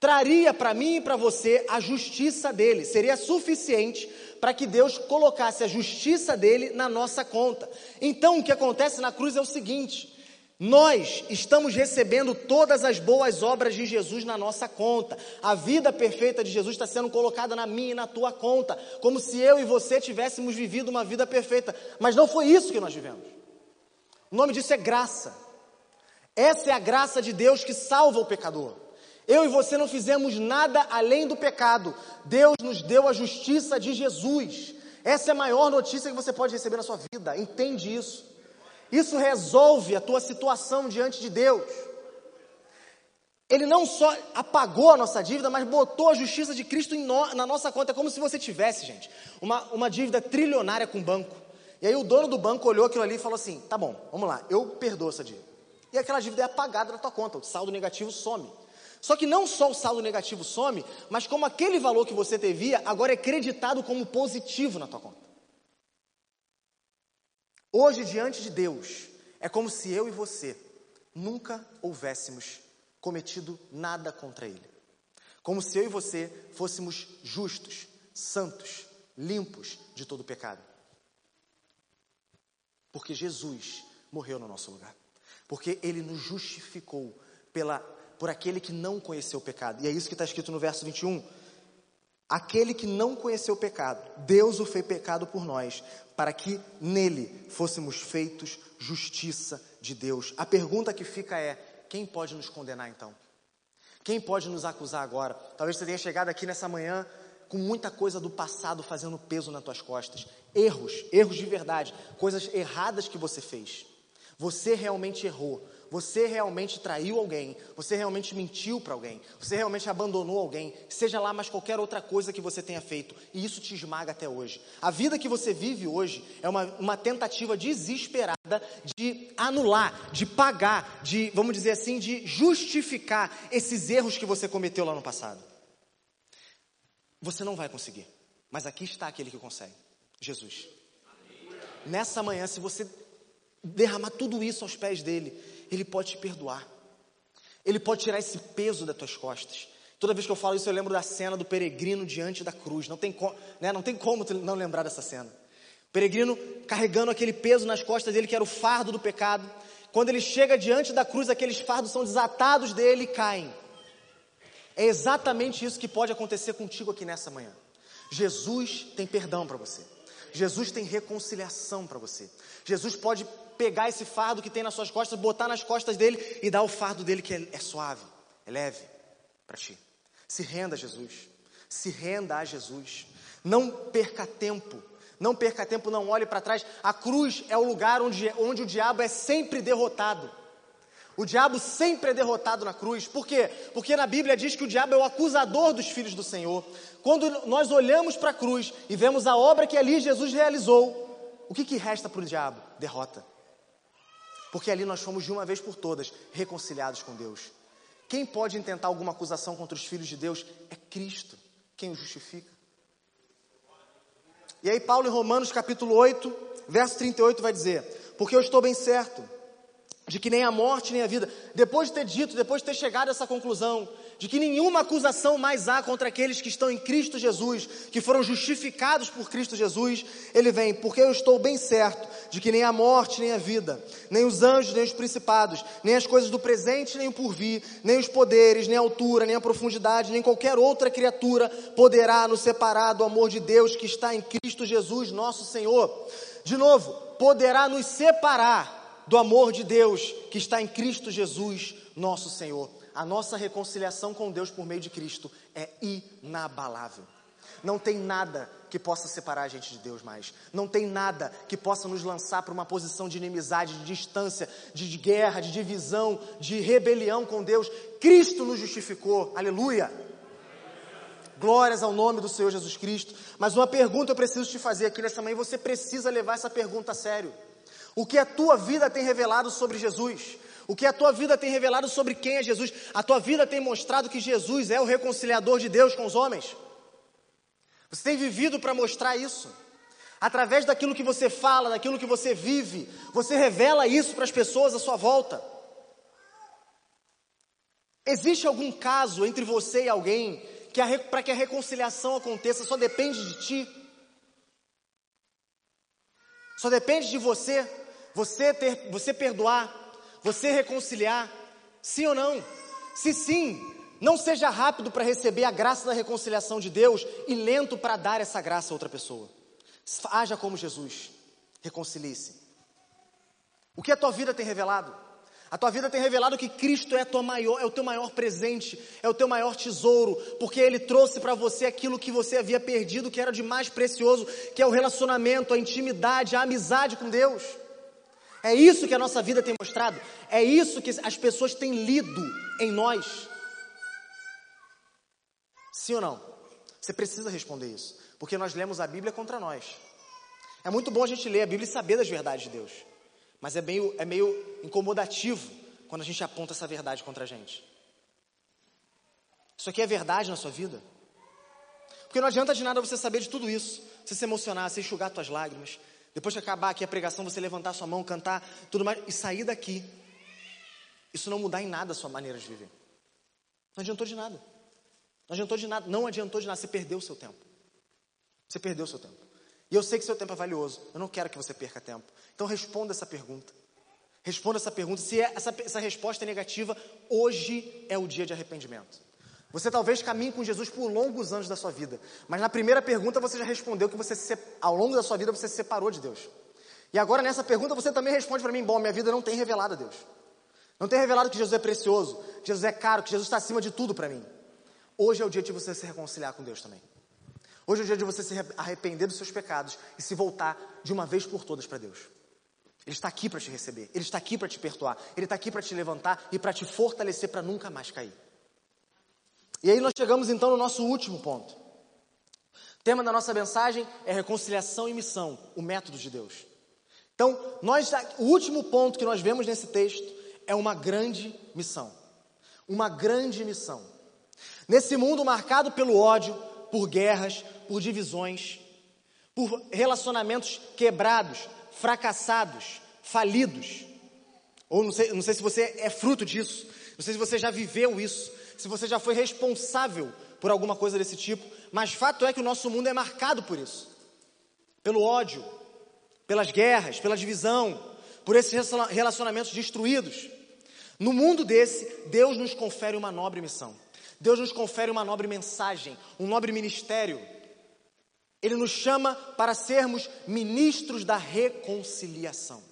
traria para mim e para você a justiça dele, seria suficiente para que Deus colocasse a justiça dele na nossa conta. Então, o que acontece na cruz é o seguinte: nós estamos recebendo todas as boas obras de Jesus na nossa conta. A vida perfeita de Jesus está sendo colocada na minha e na tua conta, como se eu e você tivéssemos vivido uma vida perfeita. Mas não foi isso que nós vivemos. O nome disso é graça. Essa é a graça de Deus que salva o pecador. Eu e você não fizemos nada além do pecado. Deus nos deu a justiça de Jesus. Essa é a maior notícia que você pode receber na sua vida. Entende isso? Isso resolve a tua situação diante de Deus. Ele não só apagou a nossa dívida, mas botou a justiça de Cristo no, na nossa conta. É como se você tivesse, gente, uma, uma dívida trilionária com o banco. E aí o dono do banco olhou aquilo ali e falou assim: tá bom, vamos lá, eu perdoo essa dívida. E aquela dívida é apagada da tua conta, o saldo negativo some. Só que não só o saldo negativo some, mas como aquele valor que você devia agora é creditado como positivo na tua conta. Hoje, diante de Deus, é como se eu e você nunca houvéssemos cometido nada contra Ele. Como se eu e você fôssemos justos, santos, limpos de todo pecado. Porque Jesus morreu no nosso lugar. Porque Ele nos justificou pela por aquele que não conheceu o pecado. E é isso que está escrito no verso 21. Aquele que não conheceu o pecado, Deus o fez pecado por nós, para que nele fôssemos feitos justiça de Deus. A pergunta que fica é: quem pode nos condenar então? Quem pode nos acusar agora? Talvez você tenha chegado aqui nessa manhã com muita coisa do passado fazendo peso nas tuas costas. Erros, erros de verdade, coisas erradas que você fez. Você realmente errou. Você realmente traiu alguém, você realmente mentiu para alguém, você realmente abandonou alguém, seja lá mais qualquer outra coisa que você tenha feito, e isso te esmaga até hoje. A vida que você vive hoje é uma, uma tentativa desesperada de anular, de pagar, de, vamos dizer assim, de justificar esses erros que você cometeu lá no passado. Você não vai conseguir, mas aqui está aquele que consegue: Jesus. Nessa manhã, se você derramar tudo isso aos pés dele, ele pode te perdoar. Ele pode tirar esse peso das tuas costas. Toda vez que eu falo isso, eu lembro da cena do peregrino diante da cruz. Não tem, né, não tem como não lembrar dessa cena. O peregrino carregando aquele peso nas costas dele, que era o fardo do pecado. Quando ele chega diante da cruz, aqueles fardos são desatados dele e caem. É exatamente isso que pode acontecer contigo aqui nessa manhã. Jesus tem perdão para você. Jesus tem reconciliação para você. Jesus pode pegar esse fardo que tem nas suas costas, botar nas costas dele e dar o fardo dele que é, é suave, é leve para ti. Se renda a Jesus. Se renda a Jesus. Não perca tempo. Não perca tempo, não olhe para trás. A cruz é o lugar onde, onde o diabo é sempre derrotado. O diabo sempre é derrotado na cruz. Por quê? Porque na Bíblia diz que o diabo é o acusador dos filhos do Senhor. Quando nós olhamos para a cruz e vemos a obra que ali Jesus realizou, o que, que resta para o diabo? Derrota. Porque ali nós fomos de uma vez por todas reconciliados com Deus. Quem pode intentar alguma acusação contra os filhos de Deus é Cristo, quem o justifica. E aí, Paulo, em Romanos capítulo 8, verso 38, vai dizer: Porque eu estou bem certo de que nem a morte nem a vida, depois de ter dito, depois de ter chegado a essa conclusão, de que nenhuma acusação mais há contra aqueles que estão em Cristo Jesus, que foram justificados por Cristo Jesus, ele vem, porque eu estou bem certo de que nem a morte nem a vida, nem os anjos, nem os principados, nem as coisas do presente, nem o porvir, nem os poderes, nem a altura, nem a profundidade, nem qualquer outra criatura poderá nos separar do amor de Deus que está em Cristo Jesus, nosso Senhor. De novo, poderá nos separar do amor de Deus que está em Cristo Jesus, nosso Senhor. A nossa reconciliação com Deus por meio de Cristo é inabalável. Não tem nada que possa separar a gente de Deus mais. Não tem nada que possa nos lançar para uma posição de inimizade, de distância, de guerra, de divisão, de rebelião com Deus. Cristo nos justificou. Aleluia. Glórias ao nome do Senhor Jesus Cristo. Mas uma pergunta eu preciso te fazer aqui nessa manhã, você precisa levar essa pergunta a sério. O que a tua vida tem revelado sobre Jesus? O que a tua vida tem revelado sobre quem é Jesus? A tua vida tem mostrado que Jesus é o reconciliador de Deus com os homens? Você tem vivido para mostrar isso. Através daquilo que você fala, daquilo que você vive, você revela isso para as pessoas à sua volta. Existe algum caso entre você e alguém que para que a reconciliação aconteça só depende de ti? Só depende de você, você ter, você perdoar, você reconciliar, sim ou não? Se sim, não seja rápido para receber a graça da reconciliação de Deus e lento para dar essa graça a outra pessoa. Haja como Jesus. Reconcilie-se. O que a tua vida tem revelado? A tua vida tem revelado que Cristo é, maior, é o teu maior presente, é o teu maior tesouro, porque Ele trouxe para você aquilo que você havia perdido, que era de mais precioso, que é o relacionamento, a intimidade, a amizade com Deus. É isso que a nossa vida tem mostrado, é isso que as pessoas têm lido em nós. Sim ou não? Você precisa responder isso, porque nós lemos a Bíblia contra nós. É muito bom a gente ler a Bíblia e saber das verdades de Deus, mas é meio, é meio incomodativo quando a gente aponta essa verdade contra a gente. Isso aqui é verdade na sua vida? Porque não adianta de nada você saber de tudo isso, você se emocionar, você enxugar suas lágrimas, depois de acabar aqui a pregação, você levantar sua mão, cantar, tudo mais, e sair daqui. Isso não mudar em nada a sua maneira de viver. Não adiantou de nada. Não adiantou de nada, não adiantou de nada, você perdeu o seu tempo. Você perdeu o seu tempo. E eu sei que seu tempo é valioso, eu não quero que você perca tempo. Então responda essa pergunta. Responda essa pergunta. Se é, essa, essa resposta é negativa, hoje é o dia de arrependimento. Você talvez caminhe com Jesus por longos anos da sua vida, mas na primeira pergunta você já respondeu que você se, ao longo da sua vida você se separou de Deus. E agora nessa pergunta você também responde para mim: bom, minha vida não tem revelado a Deus. Não tem revelado que Jesus é precioso, que Jesus é caro, que Jesus está acima de tudo para mim. Hoje é o dia de você se reconciliar com Deus também. Hoje é o dia de você se arrepender dos seus pecados e se voltar de uma vez por todas para Deus. Ele está aqui para te receber, Ele está aqui para te perdoar, Ele está aqui para te levantar e para te fortalecer para nunca mais cair. E aí nós chegamos então no nosso último ponto. O tema da nossa mensagem é reconciliação e missão, o método de Deus. Então, nós, o último ponto que nós vemos nesse texto é uma grande missão. Uma grande missão. Nesse mundo marcado pelo ódio, por guerras, por divisões, por relacionamentos quebrados, fracassados, falidos. Ou não sei, não sei se você é fruto disso, não sei se você já viveu isso, se você já foi responsável por alguma coisa desse tipo, mas fato é que o nosso mundo é marcado por isso pelo ódio, pelas guerras, pela divisão, por esses relacionamentos destruídos. No mundo desse, Deus nos confere uma nobre missão. Deus nos confere uma nobre mensagem, um nobre ministério. Ele nos chama para sermos ministros da reconciliação.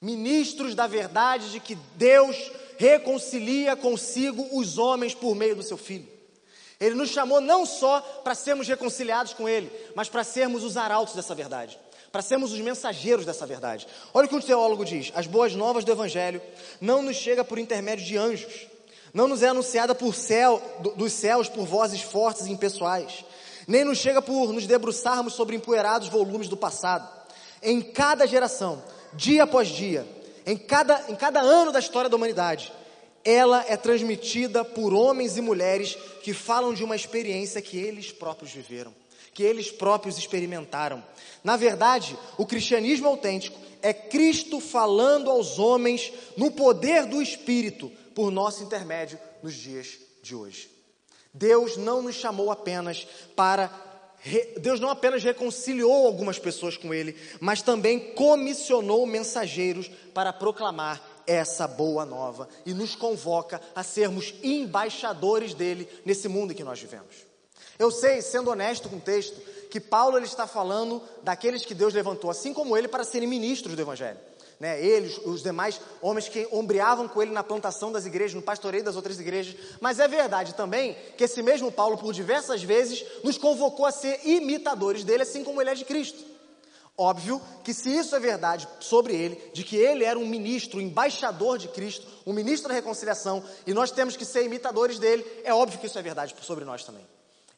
Ministros da verdade de que Deus reconcilia consigo os homens por meio do seu Filho. Ele nos chamou não só para sermos reconciliados com Ele, mas para sermos os arautos dessa verdade, para sermos os mensageiros dessa verdade. Olha o que o teólogo diz: as boas novas do Evangelho não nos chega por intermédio de anjos, não nos é anunciada por céu, dos céus por vozes fortes e impessoais, nem nos chega por nos debruçarmos sobre empoeirados volumes do passado. Em cada geração, dia após dia, em cada, em cada ano da história da humanidade, ela é transmitida por homens e mulheres que falam de uma experiência que eles próprios viveram, que eles próprios experimentaram. Na verdade, o cristianismo autêntico é Cristo falando aos homens no poder do Espírito por nosso intermédio nos dias de hoje. Deus não nos chamou apenas para. Deus não apenas reconciliou algumas pessoas com Ele, mas também comissionou mensageiros para proclamar essa boa nova e nos convoca a sermos embaixadores dele nesse mundo em que nós vivemos. Eu sei, sendo honesto com o texto, que Paulo ele está falando daqueles que Deus levantou, assim como ele, para serem ministros do Evangelho. Né, eles, os demais homens que ombreavam com ele na plantação das igrejas, no pastoreio das outras igrejas. Mas é verdade também que esse mesmo Paulo, por diversas vezes, nos convocou a ser imitadores dele, assim como ele é de Cristo. Óbvio que se isso é verdade sobre ele, de que ele era um ministro, um embaixador de Cristo, um ministro da reconciliação, e nós temos que ser imitadores dele, é óbvio que isso é verdade sobre nós também.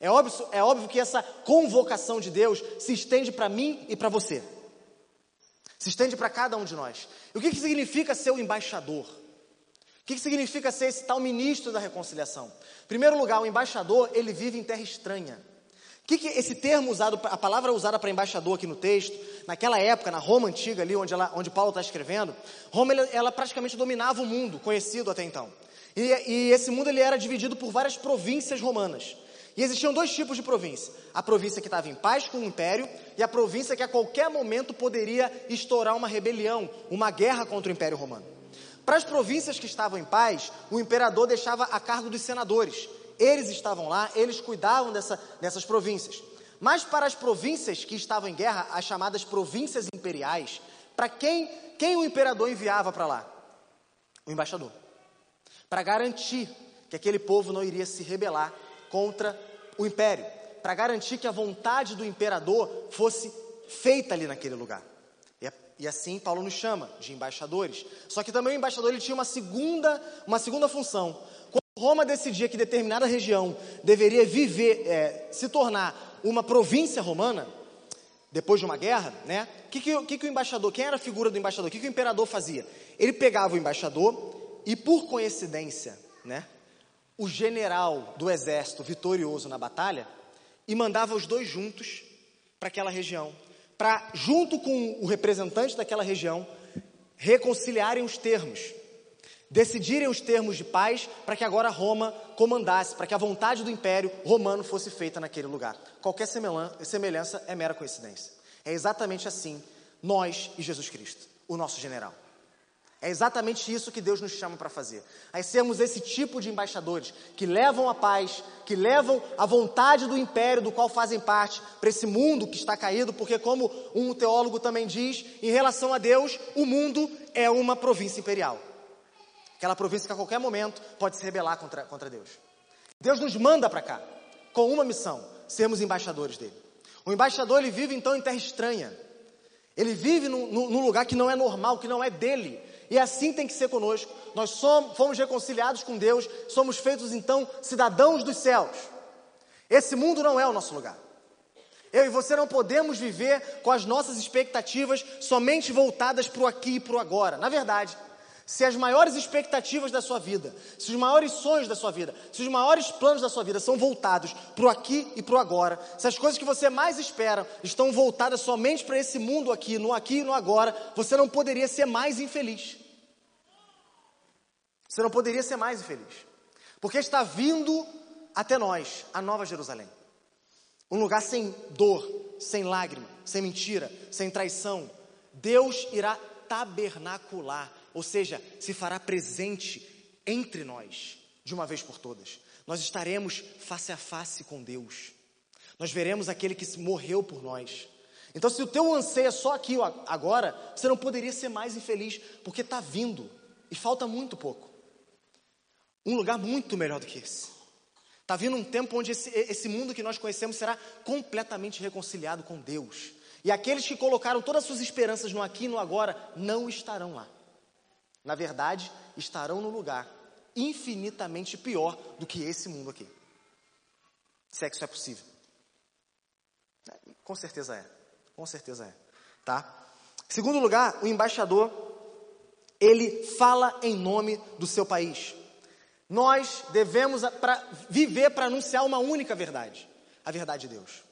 É óbvio, é óbvio que essa convocação de Deus se estende para mim e para você. Se estende para cada um de nós. E o que, que significa ser o embaixador? O que, que significa ser esse tal ministro da reconciliação? Em primeiro lugar, o embaixador, ele vive em terra estranha que, que esse termo usado, a palavra usada para embaixador aqui no texto, naquela época, na Roma antiga ali, onde, ela, onde Paulo está escrevendo, Roma ela, ela, praticamente dominava o mundo conhecido até então. E, e esse mundo ele era dividido por várias províncias romanas. E existiam dois tipos de província: a província que estava em paz com o império e a província que a qualquer momento poderia estourar uma rebelião, uma guerra contra o império romano. Para as províncias que estavam em paz, o imperador deixava a cargo dos senadores, eles estavam lá, eles cuidavam dessa, dessas províncias. Mas para as províncias que estavam em guerra, as chamadas províncias imperiais, para quem, quem o imperador enviava para lá? O embaixador. Para garantir que aquele povo não iria se rebelar contra o império. Para garantir que a vontade do imperador fosse feita ali naquele lugar. E, e assim Paulo nos chama de embaixadores. Só que também o embaixador ele tinha uma segunda, uma segunda função. Roma decidia que determinada região deveria viver, é, se tornar uma província romana, depois de uma guerra, né? O que, que, que, o embaixador, quem era a figura do embaixador? O que, que o imperador fazia? Ele pegava o embaixador e, por coincidência, né? O general do exército vitorioso na batalha e mandava os dois juntos para aquela região, para, junto com o representante daquela região, reconciliarem os termos decidirem os termos de paz para que agora Roma comandasse, para que a vontade do império romano fosse feita naquele lugar. Qualquer semelhança é mera coincidência. É exatamente assim nós e Jesus Cristo, o nosso general. É exatamente isso que Deus nos chama para fazer. Aí sermos esse tipo de embaixadores que levam a paz, que levam a vontade do império do qual fazem parte para esse mundo que está caído, porque, como um teólogo também diz, em relação a Deus, o mundo é uma província imperial. Aquela província que a qualquer momento pode se rebelar contra, contra Deus. Deus nos manda para cá com uma missão: sermos embaixadores dele. O embaixador ele vive então em terra estranha. Ele vive num, num lugar que não é normal, que não é dele. E assim tem que ser conosco. Nós somos, fomos reconciliados com Deus, somos feitos então cidadãos dos céus. Esse mundo não é o nosso lugar. Eu e você não podemos viver com as nossas expectativas somente voltadas para o aqui e para o agora. Na verdade, se as maiores expectativas da sua vida, se os maiores sonhos da sua vida, se os maiores planos da sua vida são voltados para o aqui e para o agora, se as coisas que você mais espera estão voltadas somente para esse mundo aqui, no aqui e no agora, você não poderia ser mais infeliz. Você não poderia ser mais infeliz. Porque está vindo até nós a Nova Jerusalém. Um lugar sem dor, sem lágrima, sem mentira, sem traição. Deus irá tabernacular ou seja, se fará presente entre nós, de uma vez por todas. Nós estaremos face a face com Deus. Nós veremos aquele que morreu por nós. Então, se o teu anseio é só aqui agora, você não poderia ser mais infeliz, porque está vindo e falta muito pouco. Um lugar muito melhor do que esse. Está vindo um tempo onde esse, esse mundo que nós conhecemos será completamente reconciliado com Deus. E aqueles que colocaram todas as suas esperanças no aqui e no agora não estarão lá na verdade, estarão no lugar infinitamente pior do que esse mundo aqui. Se é que isso é possível. Com certeza é. Com certeza é. Tá? Segundo lugar, o embaixador, ele fala em nome do seu país. Nós devemos pra, viver para anunciar uma única verdade, a verdade de Deus.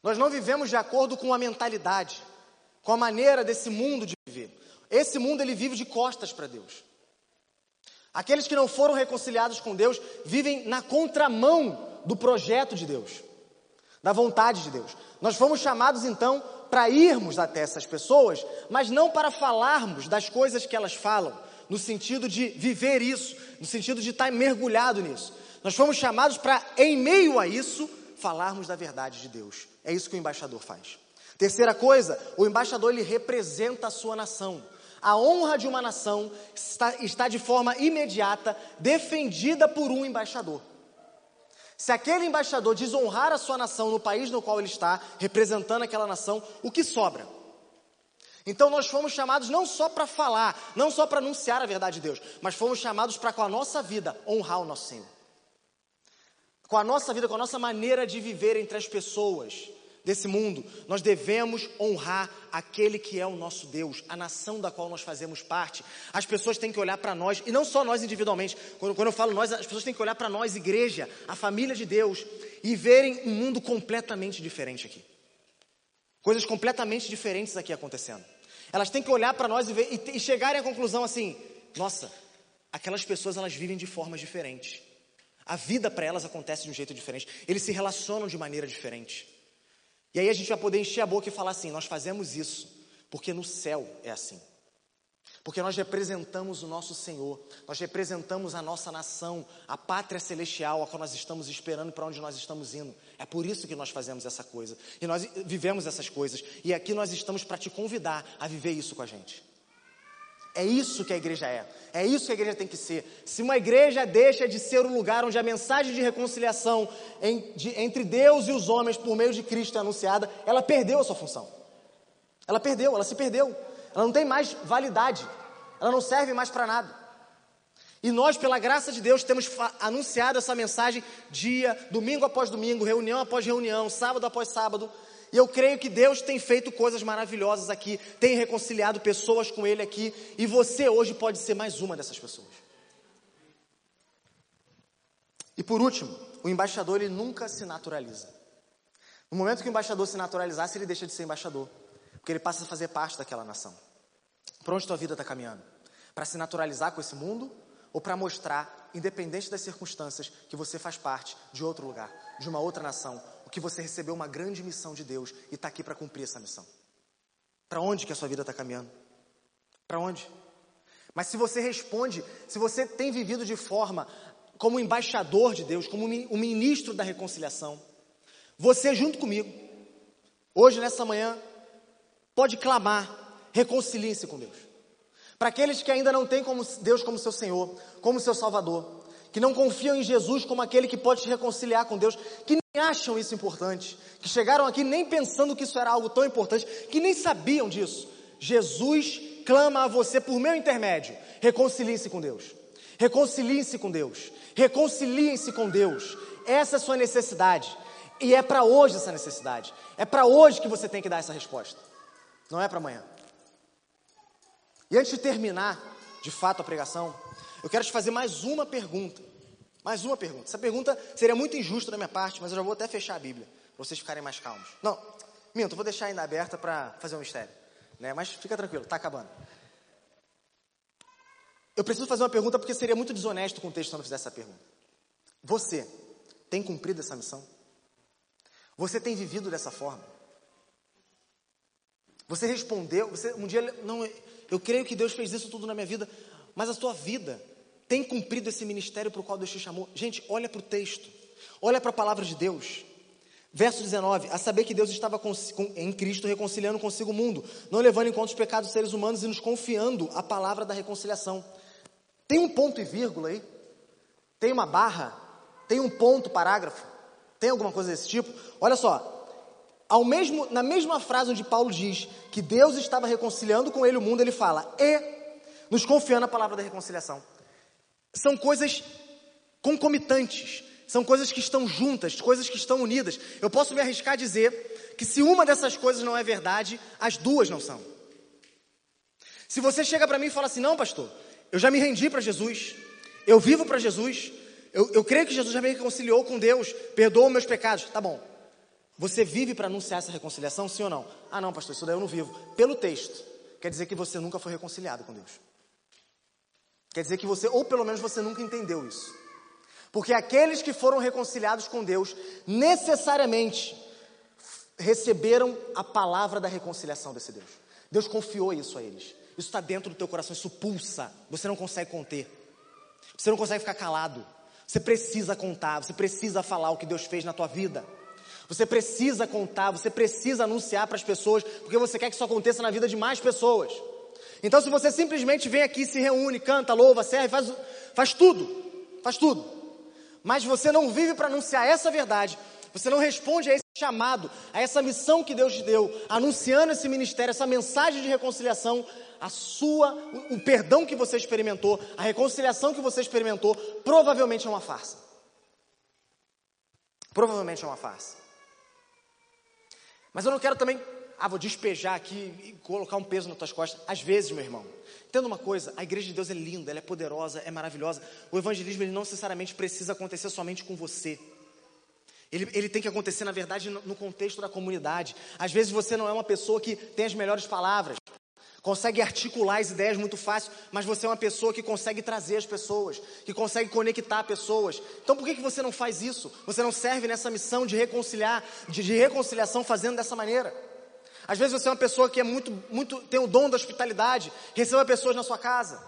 Nós não vivemos de acordo com a mentalidade, com a maneira desse mundo de viver. Esse mundo ele vive de costas para Deus. Aqueles que não foram reconciliados com Deus vivem na contramão do projeto de Deus, da vontade de Deus. Nós fomos chamados então para irmos até essas pessoas, mas não para falarmos das coisas que elas falam, no sentido de viver isso, no sentido de estar mergulhado nisso. Nós fomos chamados para, em meio a isso, falarmos da verdade de Deus. É isso que o embaixador faz. Terceira coisa, o embaixador ele representa a sua nação. A honra de uma nação está, está de forma imediata defendida por um embaixador. Se aquele embaixador desonrar a sua nação no país no qual ele está, representando aquela nação, o que sobra? Então nós fomos chamados não só para falar, não só para anunciar a verdade de Deus, mas fomos chamados para com a nossa vida honrar o nosso Senhor. Com a nossa vida, com a nossa maneira de viver entre as pessoas, desse mundo, nós devemos honrar aquele que é o nosso Deus, a nação da qual nós fazemos parte. As pessoas têm que olhar para nós, e não só nós individualmente, quando, quando eu falo nós, as pessoas têm que olhar para nós, igreja, a família de Deus, e verem um mundo completamente diferente aqui. Coisas completamente diferentes aqui acontecendo. Elas têm que olhar para nós e, ver, e, e chegarem à conclusão assim: nossa, aquelas pessoas elas vivem de formas diferentes. A vida para elas acontece de um jeito diferente. Eles se relacionam de maneira diferente. E aí a gente vai poder encher a boca e falar assim: nós fazemos isso porque no céu é assim. Porque nós representamos o nosso Senhor, nós representamos a nossa nação, a pátria celestial a qual nós estamos esperando para onde nós estamos indo. É por isso que nós fazemos essa coisa. E nós vivemos essas coisas. E aqui nós estamos para te convidar a viver isso com a gente. É isso que a igreja é. É isso que a igreja tem que ser. Se uma igreja deixa de ser o lugar onde a mensagem de reconciliação entre Deus e os homens por meio de Cristo é anunciada, ela perdeu a sua função. Ela perdeu, ela se perdeu. Ela não tem mais validade. Ela não serve mais para nada. E nós, pela graça de Deus, temos anunciado essa mensagem dia, domingo após domingo, reunião após reunião, sábado após sábado. E eu creio que Deus tem feito coisas maravilhosas aqui, tem reconciliado pessoas com Ele aqui, e você hoje pode ser mais uma dessas pessoas. E por último, o embaixador ele nunca se naturaliza. No momento que o embaixador se naturalizasse, ele deixa de ser embaixador, porque ele passa a fazer parte daquela nação. Para onde tua vida está caminhando? Para se naturalizar com esse mundo ou para mostrar, independente das circunstâncias, que você faz parte de outro lugar, de uma outra nação, que você recebeu uma grande missão de Deus e está aqui para cumprir essa missão. Para onde que a sua vida está caminhando? Para onde? Mas se você responde, se você tem vivido de forma como embaixador de Deus, como um ministro da reconciliação, você junto comigo, hoje nessa manhã, pode clamar, reconcilie-se com Deus. Para aqueles que ainda não têm como Deus como seu Senhor, como seu Salvador, que não confiam em Jesus como aquele que pode te reconciliar com Deus, que acham isso importante, que chegaram aqui nem pensando que isso era algo tão importante, que nem sabiam disso. Jesus clama a você por meu intermédio: reconcilie-se com Deus. Reconciliem-se com Deus. Reconciliem-se com Deus. Essa é a sua necessidade. E é para hoje essa necessidade. É para hoje que você tem que dar essa resposta. Não é para amanhã. E antes de terminar, de fato, a pregação, eu quero te fazer mais uma pergunta. Mais uma pergunta. Essa pergunta seria muito injusta da minha parte, mas eu já vou até fechar a Bíblia, para vocês ficarem mais calmos. Não, minto, eu vou deixar ainda aberta para fazer um mistério. Né? Mas fica tranquilo, está acabando. Eu preciso fazer uma pergunta porque seria muito desonesto com o texto se eu não fizesse essa pergunta. Você tem cumprido essa missão? Você tem vivido dessa forma? Você respondeu, você um dia, não, eu creio que Deus fez isso tudo na minha vida, mas a sua vida tem cumprido esse ministério para o qual Deus te chamou? Gente, olha para o texto, olha para a palavra de Deus. Verso 19: A saber que Deus estava com, com, em Cristo reconciliando consigo o mundo, não levando em conta os pecados dos seres humanos e nos confiando a palavra da reconciliação. Tem um ponto e vírgula aí? Tem uma barra? Tem um ponto, parágrafo? Tem alguma coisa desse tipo? Olha só, ao mesmo, na mesma frase onde Paulo diz que Deus estava reconciliando com ele o mundo, ele fala, e nos confiando a palavra da reconciliação são coisas concomitantes, são coisas que estão juntas, coisas que estão unidas. Eu posso me arriscar a dizer que se uma dessas coisas não é verdade, as duas não são. Se você chega para mim e fala assim: não, pastor, eu já me rendi para Jesus, eu vivo para Jesus, eu, eu, creio que Jesus já me reconciliou com Deus, perdoa meus pecados, tá bom. Você vive para anunciar essa reconciliação, sim ou não? Ah, não, pastor, isso daí eu não vivo. Pelo texto, quer dizer que você nunca foi reconciliado com Deus. Quer dizer que você, ou pelo menos você nunca entendeu isso. Porque aqueles que foram reconciliados com Deus, necessariamente receberam a palavra da reconciliação desse Deus. Deus confiou isso a eles. Isso está dentro do teu coração, isso pulsa. Você não consegue conter. Você não consegue ficar calado. Você precisa contar, você precisa falar o que Deus fez na tua vida. Você precisa contar, você precisa anunciar para as pessoas, porque você quer que isso aconteça na vida de mais pessoas. Então, se você simplesmente vem aqui, se reúne, canta, louva, serve, faz, faz tudo, faz tudo, mas você não vive para anunciar essa verdade, você não responde a esse chamado, a essa missão que Deus te deu, anunciando esse ministério, essa mensagem de reconciliação, a sua, o, o perdão que você experimentou, a reconciliação que você experimentou, provavelmente é uma farsa. Provavelmente é uma farsa. Mas eu não quero também, ah, vou despejar aqui e colocar um peso nas tuas costas. Às vezes, meu irmão, entenda uma coisa, a igreja de Deus é linda, ela é poderosa, é maravilhosa. O evangelismo ele não necessariamente precisa acontecer somente com você. Ele, ele, tem que acontecer, na verdade, no, no contexto da comunidade. Às vezes você não é uma pessoa que tem as melhores palavras, consegue articular as ideias muito fácil, mas você é uma pessoa que consegue trazer as pessoas, que consegue conectar pessoas. Então por que, que você não faz isso? Você não serve nessa missão de reconciliar, de, de reconciliação fazendo dessa maneira? Às vezes você é uma pessoa que é muito, muito, tem o dom da hospitalidade, receba pessoas na sua casa.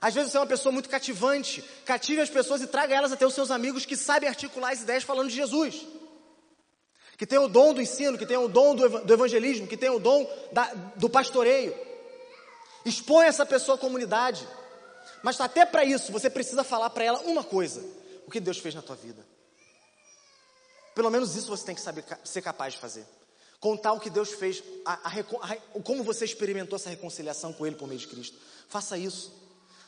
Às vezes você é uma pessoa muito cativante, cative as pessoas e traga elas até os seus amigos que sabem articular as ideias falando de Jesus. Que tem o dom do ensino, que tem o dom do evangelismo, que tem o dom da, do pastoreio. Expõe essa pessoa à comunidade. Mas até para isso, você precisa falar para ela uma coisa: o que Deus fez na tua vida. Pelo menos isso você tem que saber ser capaz de fazer. Contar o que Deus fez, a, a, a, como você experimentou essa reconciliação com Ele por meio de Cristo. Faça isso.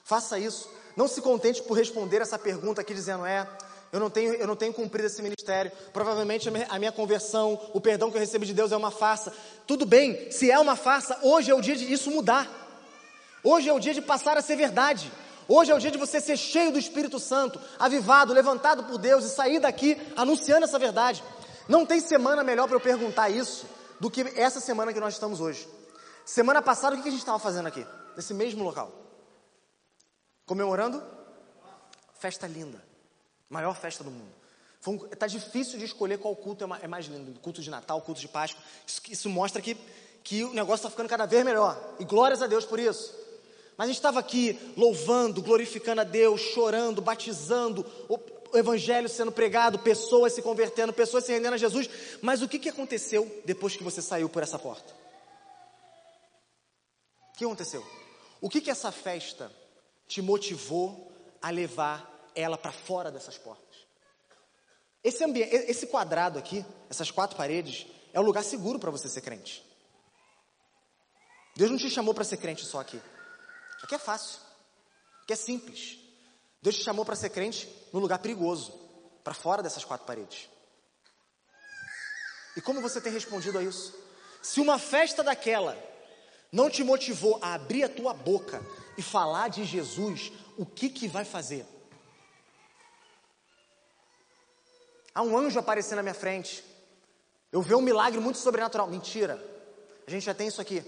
Faça isso. Não se contente por responder essa pergunta aqui dizendo, é, eu não tenho, eu não tenho cumprido esse ministério. Provavelmente a minha, conversão, o perdão que eu recebo de Deus é uma farsa. Tudo bem, se é uma farsa, hoje é o dia de isso mudar. Hoje é o dia de passar a ser verdade. Hoje é o dia de você ser cheio do Espírito Santo, avivado, levantado por Deus e sair daqui anunciando essa verdade. Não tem semana melhor para eu perguntar isso do que essa semana que nós estamos hoje. Semana passada, o que a gente estava fazendo aqui? Nesse mesmo local? Comemorando? Festa linda. Maior festa do mundo. Está um, difícil de escolher qual culto é, é mais lindo. Culto de Natal, culto de Páscoa. Isso, isso mostra que, que o negócio está ficando cada vez melhor. E glórias a Deus por isso. Mas a gente estava aqui louvando, glorificando a Deus, chorando, batizando, o Evangelho sendo pregado, pessoas se convertendo, pessoas se rendendo a Jesus. Mas o que, que aconteceu depois que você saiu por essa porta? O que aconteceu? O que, que essa festa te motivou a levar ela para fora dessas portas? Esse, ambiente, esse quadrado aqui, essas quatro paredes, é o lugar seguro para você ser crente. Deus não te chamou para ser crente só aqui. Aqui é fácil. Aqui é simples. Deus te chamou para ser crente num lugar perigoso, para fora dessas quatro paredes. E como você tem respondido a isso? Se uma festa daquela não te motivou a abrir a tua boca e falar de Jesus, o que que vai fazer? Há um anjo aparecendo na minha frente. Eu vejo um milagre muito sobrenatural. Mentira. A gente já tem isso aqui.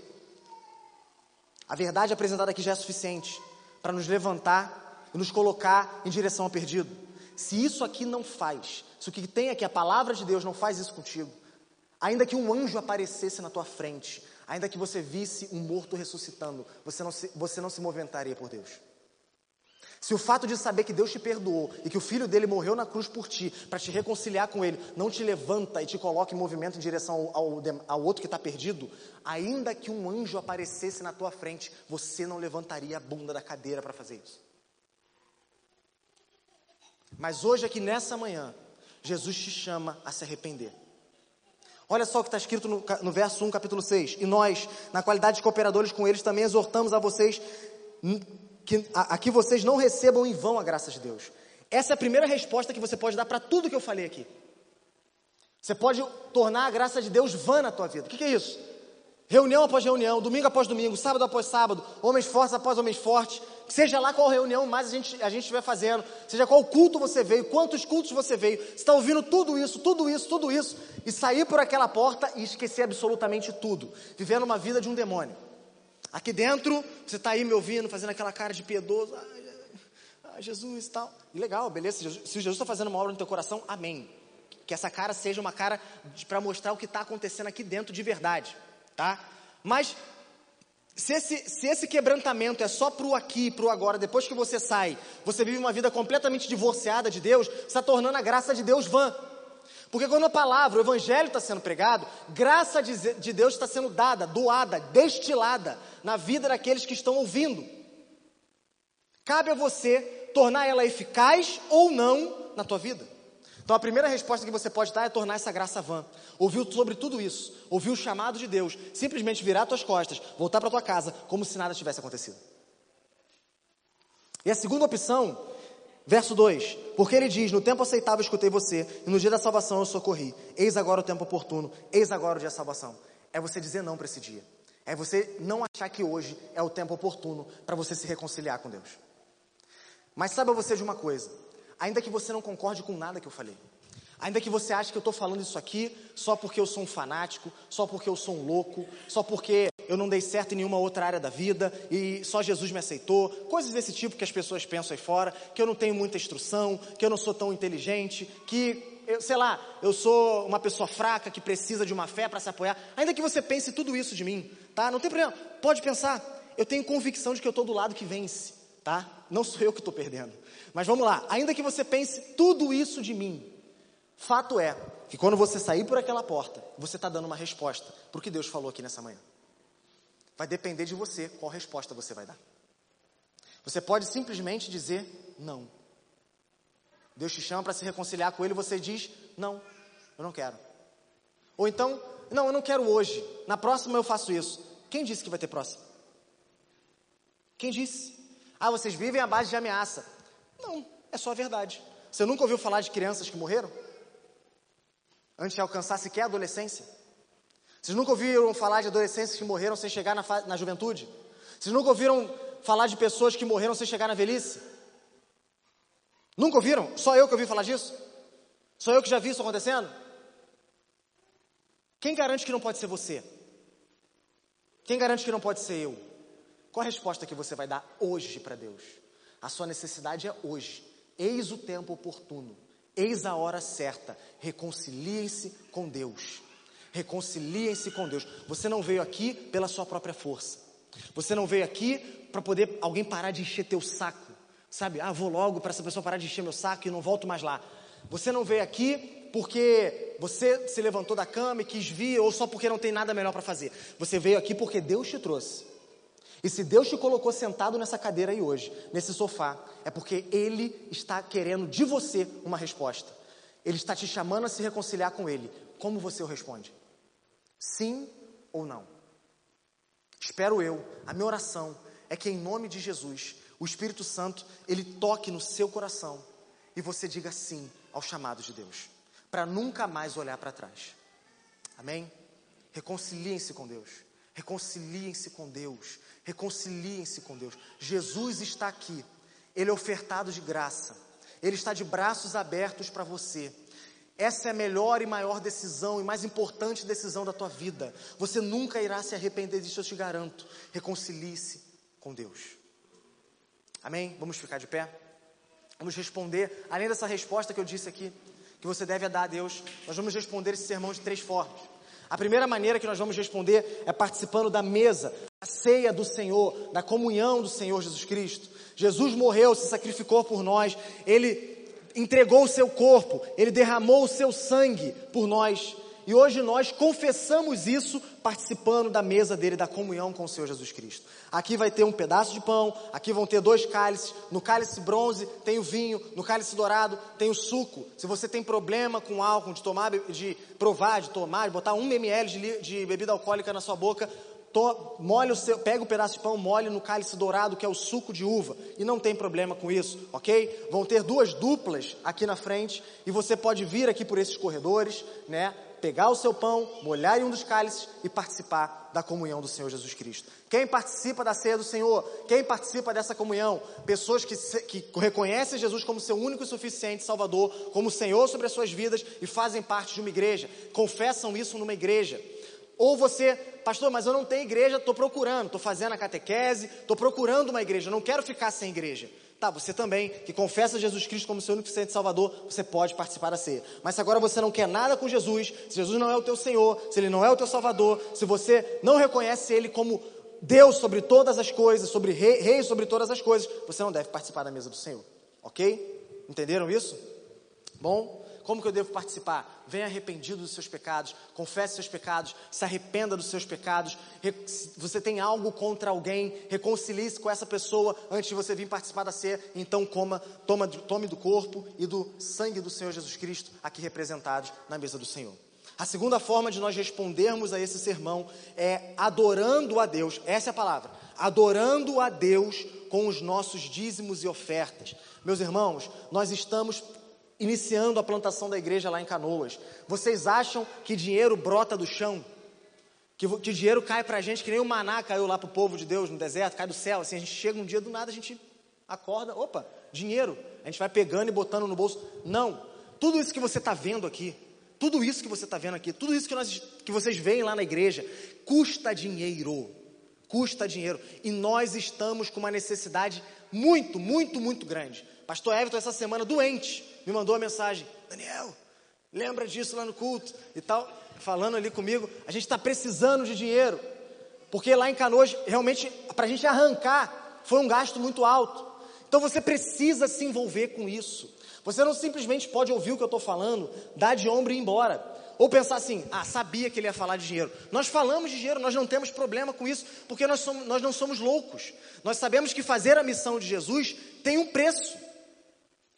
A verdade apresentada aqui já é suficiente para nos levantar e nos colocar em direção ao perdido. Se isso aqui não faz, se o que tem aqui, a palavra de Deus, não faz isso contigo, ainda que um anjo aparecesse na tua frente, ainda que você visse um morto ressuscitando, você não se, você não se movimentaria por Deus. Se o fato de saber que Deus te perdoou e que o filho dele morreu na cruz por ti, para te reconciliar com ele, não te levanta e te coloca em movimento em direção ao, ao, ao outro que está perdido, ainda que um anjo aparecesse na tua frente, você não levantaria a bunda da cadeira para fazer isso. Mas hoje, aqui nessa manhã, Jesus te chama a se arrepender. Olha só o que está escrito no, no verso 1, capítulo 6. E nós, na qualidade de cooperadores com eles, também exortamos a vocês que aqui vocês não recebam em vão a graça de Deus. Essa é a primeira resposta que você pode dar para tudo que eu falei aqui. Você pode tornar a graça de Deus vã na tua vida. O que, que é isso? Reunião após reunião, domingo após domingo, sábado após sábado, homens fortes após homens fortes. Seja lá qual reunião mais a gente, a gente estiver fazendo, seja qual culto você veio, quantos cultos você veio, você está ouvindo tudo isso, tudo isso, tudo isso, e sair por aquela porta e esquecer absolutamente tudo, vivendo uma vida de um demônio. Aqui dentro, você está aí me ouvindo, fazendo aquela cara de piedoso. Ah, Jesus e tal. E legal, beleza. Se Jesus está fazendo uma obra no teu coração, amém. Que essa cara seja uma cara para mostrar o que está acontecendo aqui dentro de verdade. Tá? Mas se esse, se esse quebrantamento é só para o aqui, para o agora, depois que você sai, você vive uma vida completamente divorciada de Deus, está tornando a graça de Deus vã. Porque quando a palavra, o evangelho está sendo pregado, graça de Deus está sendo dada, doada, destilada na vida daqueles que estão ouvindo. Cabe a você tornar ela eficaz ou não na tua vida. Então a primeira resposta que você pode dar é tornar essa graça vã. Ouvir sobre tudo isso, ouvir o chamado de Deus, simplesmente virar tuas costas, voltar para tua casa como se nada tivesse acontecido. E a segunda opção Verso 2: Porque ele diz: No tempo aceitável escutei você, e no dia da salvação eu socorri. Eis agora o tempo oportuno, eis agora o dia da salvação. É você dizer não para esse dia. É você não achar que hoje é o tempo oportuno para você se reconciliar com Deus. Mas saiba você de uma coisa: ainda que você não concorde com nada que eu falei, Ainda que você ache que eu estou falando isso aqui só porque eu sou um fanático, só porque eu sou um louco, só porque eu não dei certo em nenhuma outra área da vida e só Jesus me aceitou, coisas desse tipo que as pessoas pensam aí fora, que eu não tenho muita instrução, que eu não sou tão inteligente, que, eu, sei lá, eu sou uma pessoa fraca que precisa de uma fé para se apoiar. Ainda que você pense tudo isso de mim, tá? Não tem problema, pode pensar. Eu tenho convicção de que eu estou do lado que vence, tá? Não sou eu que estou perdendo. Mas vamos lá, ainda que você pense tudo isso de mim, Fato é que quando você sair por aquela porta, você está dando uma resposta para o que Deus falou aqui nessa manhã. Vai depender de você qual resposta você vai dar. Você pode simplesmente dizer não. Deus te chama para se reconciliar com Ele, você diz não, eu não quero. Ou então, não, eu não quero hoje. Na próxima eu faço isso. Quem disse que vai ter próxima? Quem disse? Ah, vocês vivem à base de ameaça. Não, é só a verdade. Você nunca ouviu falar de crianças que morreram? antes de alcançar sequer a adolescência? Vocês nunca ouviram falar de adolescentes que morreram sem chegar na, na juventude? Vocês nunca ouviram falar de pessoas que morreram sem chegar na velhice? Nunca ouviram? Só eu que ouvi falar disso? Só eu que já vi isso acontecendo? Quem garante que não pode ser você? Quem garante que não pode ser eu? Qual a resposta que você vai dar hoje para Deus? A sua necessidade é hoje. Eis o tempo oportuno. Eis a hora certa. Reconciliem-se com Deus. Reconciliem-se com Deus. Você não veio aqui pela sua própria força. Você não veio aqui para poder alguém parar de encher teu saco. Sabe? Ah, vou logo para essa pessoa parar de encher meu saco e não volto mais lá. Você não veio aqui porque você se levantou da cama e quis vir ou só porque não tem nada melhor para fazer. Você veio aqui porque Deus te trouxe. E se Deus te colocou sentado nessa cadeira aí hoje, nesse sofá, é porque Ele está querendo de você uma resposta. Ele está te chamando a se reconciliar com Ele. Como você o responde? Sim ou não? Espero eu, a minha oração é que em nome de Jesus, o Espírito Santo, ele toque no seu coração e você diga sim ao chamado de Deus, para nunca mais olhar para trás. Amém? Reconciliem-se com Deus. Reconciliem-se com Deus. Reconciliem-se com Deus. Jesus está aqui. Ele é ofertado de graça. Ele está de braços abertos para você. Essa é a melhor e maior decisão e mais importante decisão da tua vida. Você nunca irá se arrepender disso, eu te garanto. Reconcilie-se com Deus. Amém? Vamos ficar de pé? Vamos responder, além dessa resposta que eu disse aqui, que você deve dar a Deus, nós vamos responder esse sermão de três formas. A primeira maneira que nós vamos responder é participando da mesa, da ceia do Senhor, da comunhão do Senhor Jesus Cristo. Jesus morreu, se sacrificou por nós, ele entregou o seu corpo, ele derramou o seu sangue por nós. E hoje nós confessamos isso participando da mesa dele, da comunhão com o Senhor Jesus Cristo. Aqui vai ter um pedaço de pão, aqui vão ter dois cálices. No cálice bronze tem o vinho, no cálice dourado tem o suco. Se você tem problema com álcool, de tomar, de provar, de tomar, de botar um ml de, de bebida alcoólica na sua boca, to, o seu, pega o pedaço de pão, molhe no cálice dourado, que é o suco de uva, e não tem problema com isso, ok? Vão ter duas duplas aqui na frente, e você pode vir aqui por esses corredores, né? Pegar o seu pão, molhar em um dos cálices e participar da comunhão do Senhor Jesus Cristo. Quem participa da ceia do Senhor? Quem participa dessa comunhão? Pessoas que, que reconhecem Jesus como seu único e suficiente Salvador, como Senhor sobre as suas vidas e fazem parte de uma igreja, confessam isso numa igreja. Ou você, pastor, mas eu não tenho igreja, estou procurando, estou fazendo a catequese, estou procurando uma igreja, não quero ficar sem igreja. Tá, você também, que confessa Jesus Cristo como seu único e Salvador, você pode participar da ceia. Mas se agora você não quer nada com Jesus, se Jesus não é o teu Senhor, se Ele não é o teu Salvador, se você não reconhece Ele como Deus sobre todas as coisas, sobre rei, rei sobre todas as coisas, você não deve participar da mesa do Senhor. Ok? Entenderam isso? Bom, Como que eu devo participar? Venha arrependido dos seus pecados, confesse seus pecados, se arrependa dos seus pecados. Você tem algo contra alguém, reconcilie-se com essa pessoa antes de você vir participar da ceia. Então coma, toma, tome do corpo e do sangue do Senhor Jesus Cristo aqui representados na mesa do Senhor. A segunda forma de nós respondermos a esse sermão é adorando a Deus. Essa é a palavra. Adorando a Deus com os nossos dízimos e ofertas. Meus irmãos, nós estamos iniciando a plantação da igreja lá em Canoas. Vocês acham que dinheiro brota do chão? Que, que dinheiro cai para a gente, que nem o maná caiu lá para o povo de Deus no deserto, cai do céu. Assim, a gente chega um dia do nada, a gente acorda, opa, dinheiro. A gente vai pegando e botando no bolso. Não. Tudo isso que você está vendo aqui, tudo isso que você está vendo aqui, tudo isso que, nós, que vocês veem lá na igreja, custa dinheiro. Custa dinheiro. E nós estamos com uma necessidade muito, muito, muito grande. Pastor Everton, essa semana, doente, me mandou uma mensagem: Daniel, lembra disso lá no culto e tal, falando ali comigo. A gente está precisando de dinheiro, porque lá em Canoas, realmente, para a gente arrancar, foi um gasto muito alto. Então você precisa se envolver com isso. Você não simplesmente pode ouvir o que eu estou falando, dar de ombro e ir embora. Ou pensar assim, ah, sabia que ele ia falar de dinheiro. Nós falamos de dinheiro, nós não temos problema com isso, porque nós, somos, nós não somos loucos. Nós sabemos que fazer a missão de Jesus tem um preço.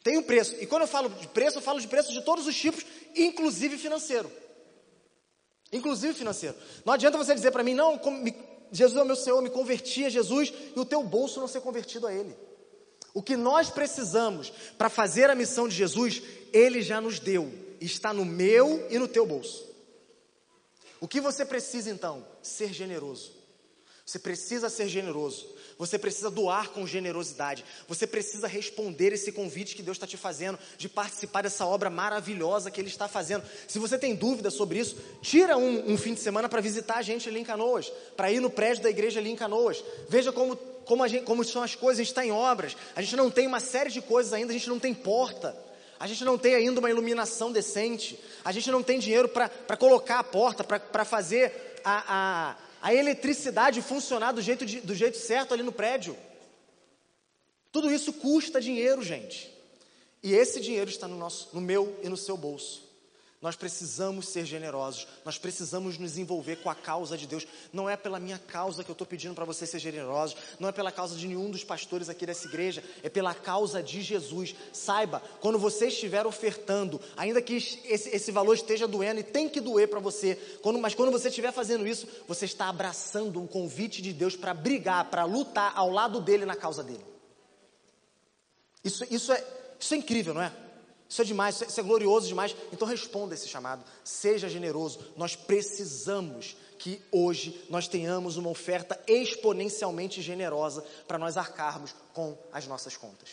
Tem um preço. E quando eu falo de preço, eu falo de preço de todos os tipos, inclusive financeiro. Inclusive financeiro. Não adianta você dizer para mim, não, Jesus é o meu Senhor, me converti a Jesus e o teu bolso não ser convertido a Ele. O que nós precisamos para fazer a missão de Jesus, Ele já nos deu. Está no meu e no teu bolso. O que você precisa então? Ser generoso. Você precisa ser generoso. Você precisa doar com generosidade. Você precisa responder esse convite que Deus está te fazendo de participar dessa obra maravilhosa que Ele está fazendo. Se você tem dúvida sobre isso, tira um, um fim de semana para visitar a gente ali em Canoas, para ir no prédio da igreja ali em Canoas. Veja como, como, gente, como são as coisas, a gente está em obras. A gente não tem uma série de coisas ainda, a gente não tem porta. A gente não tem ainda uma iluminação decente. A gente não tem dinheiro para colocar a porta, para fazer a, a a eletricidade funcionar do jeito, de, do jeito certo ali no prédio. Tudo isso custa dinheiro, gente. E esse dinheiro está no, nosso, no meu e no seu bolso. Nós precisamos ser generosos, nós precisamos nos envolver com a causa de Deus. Não é pela minha causa que eu estou pedindo para você ser generoso, não é pela causa de nenhum dos pastores aqui dessa igreja, é pela causa de Jesus. Saiba, quando você estiver ofertando, ainda que esse, esse valor esteja doendo e tem que doer para você, quando, mas quando você estiver fazendo isso, você está abraçando um convite de Deus para brigar, para lutar ao lado dele na causa dele. Isso, isso, é, isso é incrível, não é? Isso é demais, isso é glorioso demais. Então responda esse chamado. Seja generoso. Nós precisamos que hoje nós tenhamos uma oferta exponencialmente generosa para nós arcarmos com as nossas contas.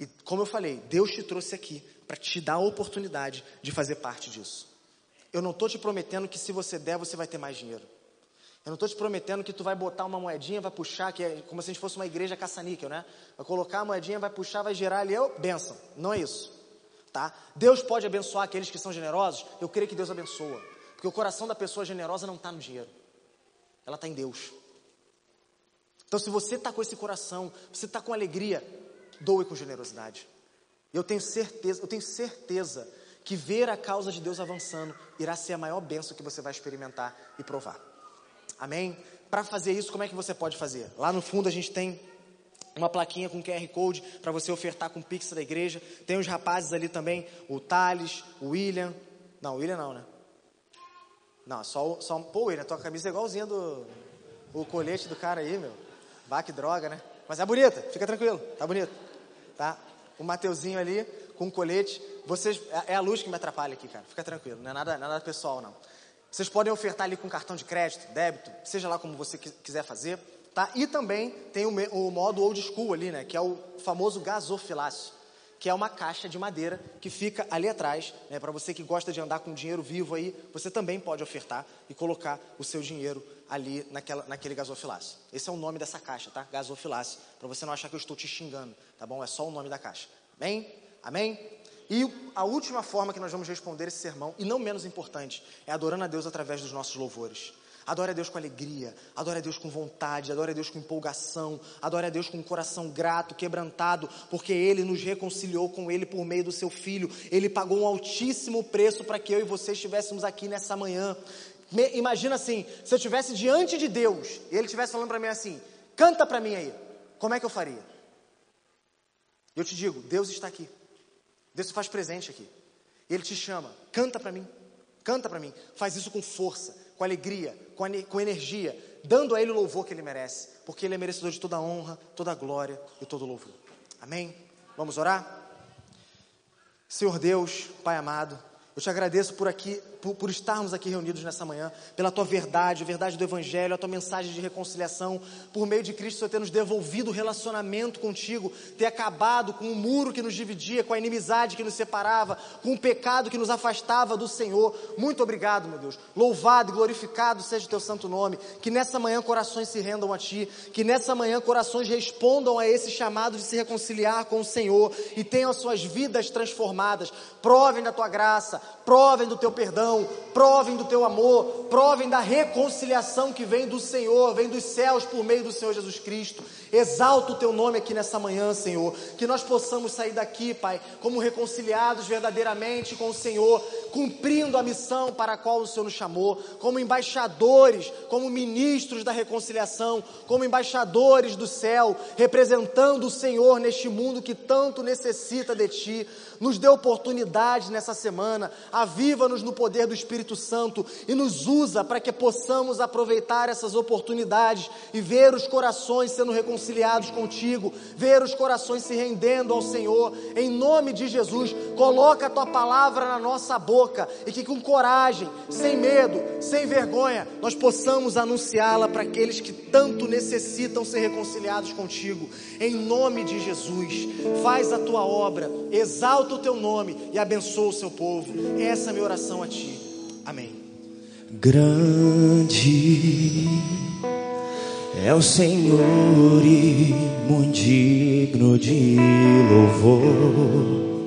E como eu falei, Deus te trouxe aqui para te dar a oportunidade de fazer parte disso. Eu não estou te prometendo que se você der, você vai ter mais dinheiro. Eu não estou te prometendo que tu vai botar uma moedinha, vai puxar, que é como se a gente fosse uma igreja caça-níquel, né? Vai colocar a moedinha, vai puxar, vai gerar ali, eu, benção. Não é isso, tá? Deus pode abençoar aqueles que são generosos? Eu creio que Deus abençoa. Porque o coração da pessoa generosa não está no dinheiro. Ela está em Deus. Então, se você está com esse coração, você está com alegria, doe com generosidade. Eu tenho certeza, eu tenho certeza que ver a causa de Deus avançando irá ser a maior bênção que você vai experimentar e provar. Amém? Para fazer isso, como é que você pode fazer? Lá no fundo a gente tem uma plaquinha com QR Code para você ofertar com o Pix da igreja. Tem os rapazes ali também, o Thales, o William. Não, o William não, né? Não, só, só pô, William, tua camisa é igualzinha do o colete do cara aí, meu. Vá que droga, né? Mas é bonita, fica tranquilo, tá bonito. Tá? O Mateuzinho ali com o colete. Vocês, é, é a luz que me atrapalha aqui, cara. Fica tranquilo, não é nada, nada pessoal, não. Vocês podem ofertar ali com cartão de crédito, débito, seja lá como você quiser fazer, tá? E também tem o, o modo old school ali, né? Que é o famoso gasofilácio, que é uma caixa de madeira que fica ali atrás, né? Para você que gosta de andar com dinheiro vivo aí, você também pode ofertar e colocar o seu dinheiro ali naquela, naquele gasofilácio. Esse é o nome dessa caixa, tá? Gasofilácio, para você não achar que eu estou te xingando, tá bom? É só o nome da caixa. Amém? Amém? E a última forma que nós vamos responder esse sermão, e não menos importante, é adorando a Deus através dos nossos louvores. Adore a Deus com alegria, adore a Deus com vontade, adore a Deus com empolgação, adore a Deus com um coração grato, quebrantado, porque Ele nos reconciliou com Ele por meio do Seu Filho. Ele pagou um altíssimo preço para que eu e você estivéssemos aqui nessa manhã. Me, imagina assim, se eu estivesse diante de Deus e Ele estivesse falando para mim assim: canta para mim aí, como é que eu faria? Eu te digo, Deus está aqui. Deus se faz presente aqui. Ele te chama, canta para mim, canta para mim. Faz isso com força com alegria, com, com energia, dando a Ele o louvor que Ele merece, porque Ele é merecedor de toda a honra, toda a glória e todo o louvor. Amém? Vamos orar? Senhor Deus, Pai amado, eu te agradeço por aqui, por, por, estarmos aqui reunidos nessa manhã, pela tua verdade, a verdade do Evangelho, a tua mensagem de reconciliação, por meio de Cristo, Senhor, ter nos devolvido o relacionamento contigo, ter acabado com o muro que nos dividia, com a inimizade que nos separava, com o pecado que nos afastava do Senhor. Muito obrigado, meu Deus. Louvado e glorificado seja o teu santo nome. Que nessa manhã corações se rendam a ti, que nessa manhã corações respondam a esse chamado de se reconciliar com o Senhor e tenham as suas vidas transformadas. Provem da tua graça, provem do teu perdão, provem do teu amor, provem da reconciliação que vem do Senhor, vem dos céus por meio do Senhor Jesus Cristo. Exalta o teu nome aqui nessa manhã, Senhor, que nós possamos sair daqui, Pai, como reconciliados verdadeiramente com o Senhor, cumprindo a missão para a qual o Senhor nos chamou, como embaixadores, como ministros da reconciliação, como embaixadores do céu, representando o Senhor neste mundo que tanto necessita de Ti. Nos dê oportunidade nessa semana, aviva-nos no poder do Espírito Santo e nos usa para que possamos aproveitar essas oportunidades e ver os corações sendo reconciliados contigo, ver os corações se rendendo ao Senhor. Em nome de Jesus, coloca a tua palavra na nossa boca e que com coragem, sem medo, sem vergonha, nós possamos anunciá-la para aqueles que tanto necessitam ser reconciliados contigo. Em nome de Jesus, faz a tua obra, exalta o teu nome e abençoa o seu povo. Essa é a minha oração a ti. Amém. Grande é o Senhor e muito digno de louvor